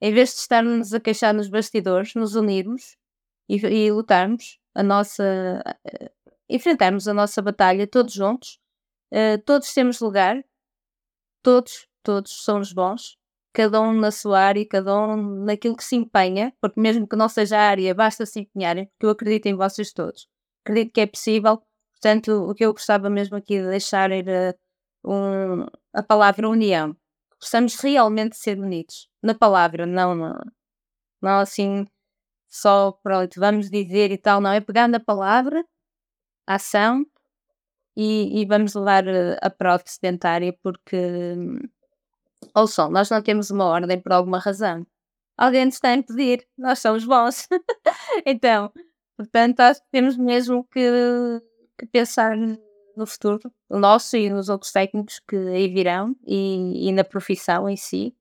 Em vez de estarmos a queixar nos bastidores, nos unirmos e, e lutarmos a nossa. Enfrentarmos a nossa batalha todos juntos. Uh, todos temos lugar. Todos, todos somos bons cada um na sua área, cada um naquilo que se empenha, porque mesmo que não seja a área, basta se empenharem, porque eu acredito em vocês todos. Acredito que é possível. Portanto, o que eu gostava mesmo aqui de deixar era um, a palavra união. Possamos realmente ser unidos. Na palavra, não, não, não assim só pronto, vamos dizer e tal, não. É pegar na palavra, ação e, e vamos levar a prótese sedentária porque Ouçam, nós não temos uma ordem por alguma razão. Alguém nos está a impedir, nós somos bons. então, portanto, que temos mesmo que, que, pensar no futuro, no nosso e nos outros técnicos que aí virão e, e na profissão em si.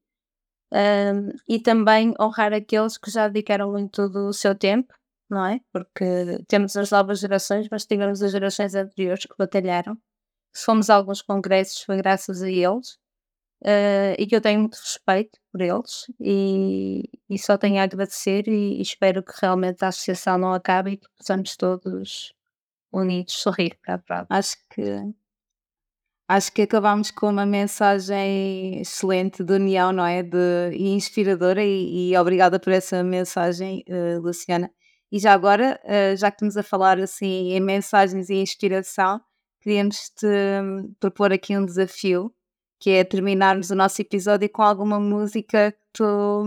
Um, e também honrar aqueles que já dedicaram muito do seu tempo, não é? Porque temos as novas gerações, mas tivemos as gerações anteriores que batalharam. Fomos a alguns congressos, foi graças a eles uh, e que eu tenho muito respeito por eles e, e só tenho a agradecer e, e, espero que realmente a associação não acabe e que possamos todos unidos sorrir para a prova. Acho que acho que acabamos com uma mensagem excelente de união, não é? De, e inspiradora e, e obrigada por essa mensagem, uh, Luciana. E já agora, uh, já que estamos a falar assim em mensagens e inspiração, queríamos te um, propor aqui um desafio que é terminarmos o nosso episódio com alguma música que tu,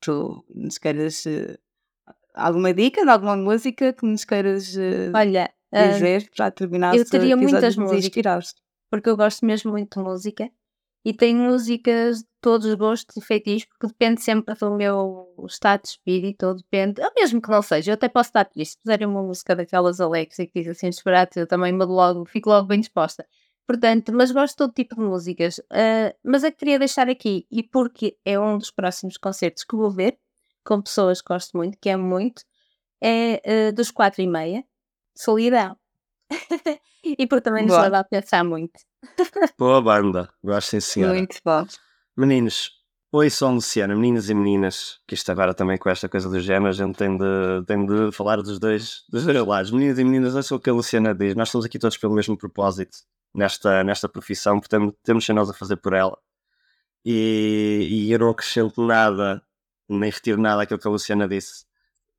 tu nos queiras. Uh, alguma dica de alguma música que nos queiras uh, Olha, dizer uh, para terminar Eu teria muitas músicas, porque eu gosto mesmo muito de música e tenho músicas de todos os gostos e feitiços, porque depende sempre do meu estado de espírito, ou depende, ou mesmo que não seja, eu até posso estar triste, se fizerem uma música daquelas e que diz assim, disparate, eu também me logo, fico logo bem disposta. Portanto, mas gosto de todo tipo de músicas. Uh, mas a que queria deixar aqui, e porque é um dos próximos concertos que vou ver, com pessoas que gosto muito, que é muito, é uh, dos quatro e meia, Solidão. e por também nos leva a pensar muito. Boa banda, gosto sim senhora. Muito bom. Meninos, oi, sou Luciana, meninas e meninas, que isto agora também com esta coisa do género, a gente tem de, tem de falar dos dois, dos dois lados. Meninas e meninas, não sei o que a Luciana diz, nós estamos aqui todos pelo mesmo propósito nesta, nesta profissão, portanto temos ser nós a fazer por ela. E, e eu não acrescento nada, nem retiro nada àquilo que a Luciana disse.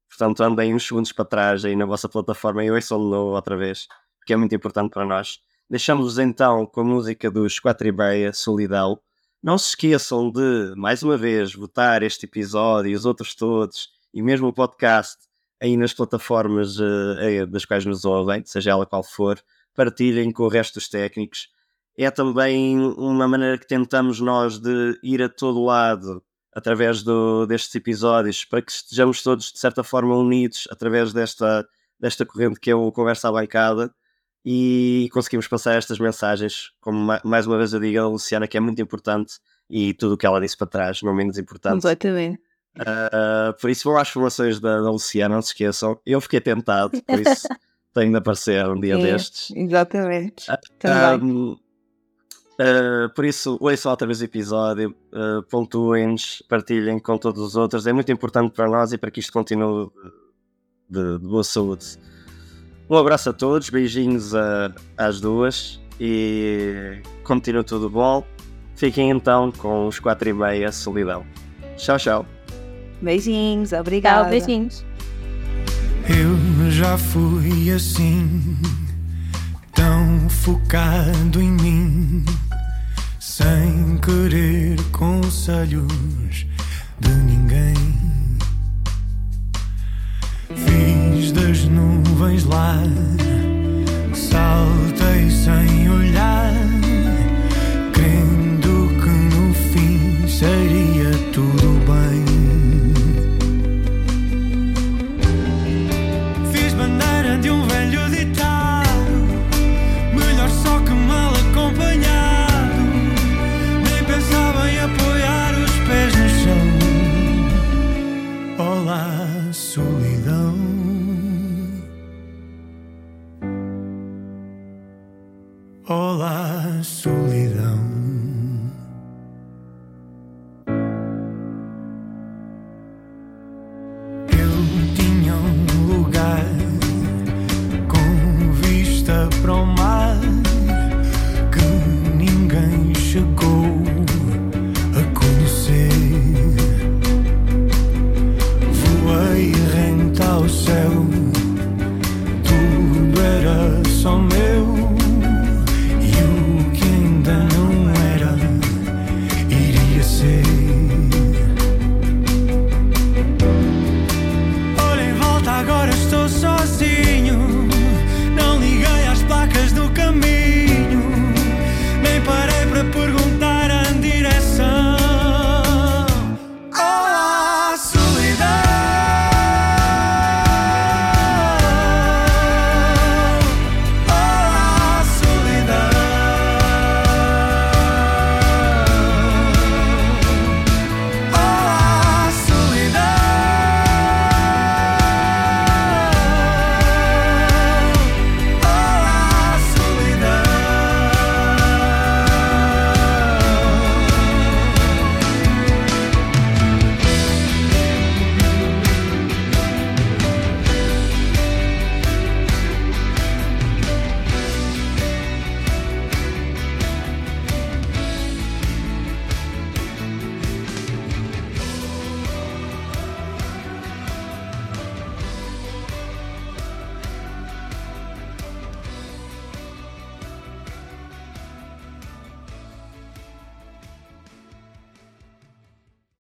Portanto, andem uns segundos para trás aí na vossa plataforma e ouçam de novo outra vez, que é muito importante para nós. Deixamos-vos então com a música dos Quatro e Meia, Solidão. Não se esqueçam de, mais uma vez, votar este episódio e os outros todos, e mesmo o podcast, aí nas plataformas uh, das quais nos ouvem, seja ela qual for partilhem com o resto dos técnicos. É também uma maneira que tentamos nós de ir a todo lado através do, destes episódios para que estejamos todos de certa forma unidos através desta, desta corrente que é o Conversa à Bancada e conseguimos passar estas mensagens, como mais uma vez eu digo a Luciana, que é muito importante e tudo o que ela disse para trás, não menos importante. Completamente. Uh, por isso vão às formações da, da Luciana, não se esqueçam. Eu fiquei tentado, por isso tem de aparecer um dia é, destes. Exatamente. Uh, um, uh, por isso, ouçam outra vez o episódio, uh, pontuem-nos, partilhem com todos os outros. É muito importante para nós e para que isto continue de, de boa saúde. Um abraço a todos, beijinhos a, às duas e continue tudo bom. Fiquem então com os 4 e meia solidão. Tchau, tchau. Beijinhos, obrigado. Tchau, beijinhos. Eu já fui assim, tão focado em mim, sem querer conselhos de ninguém. Nuvens lá, saltei sem olhar, crendo que no fim seria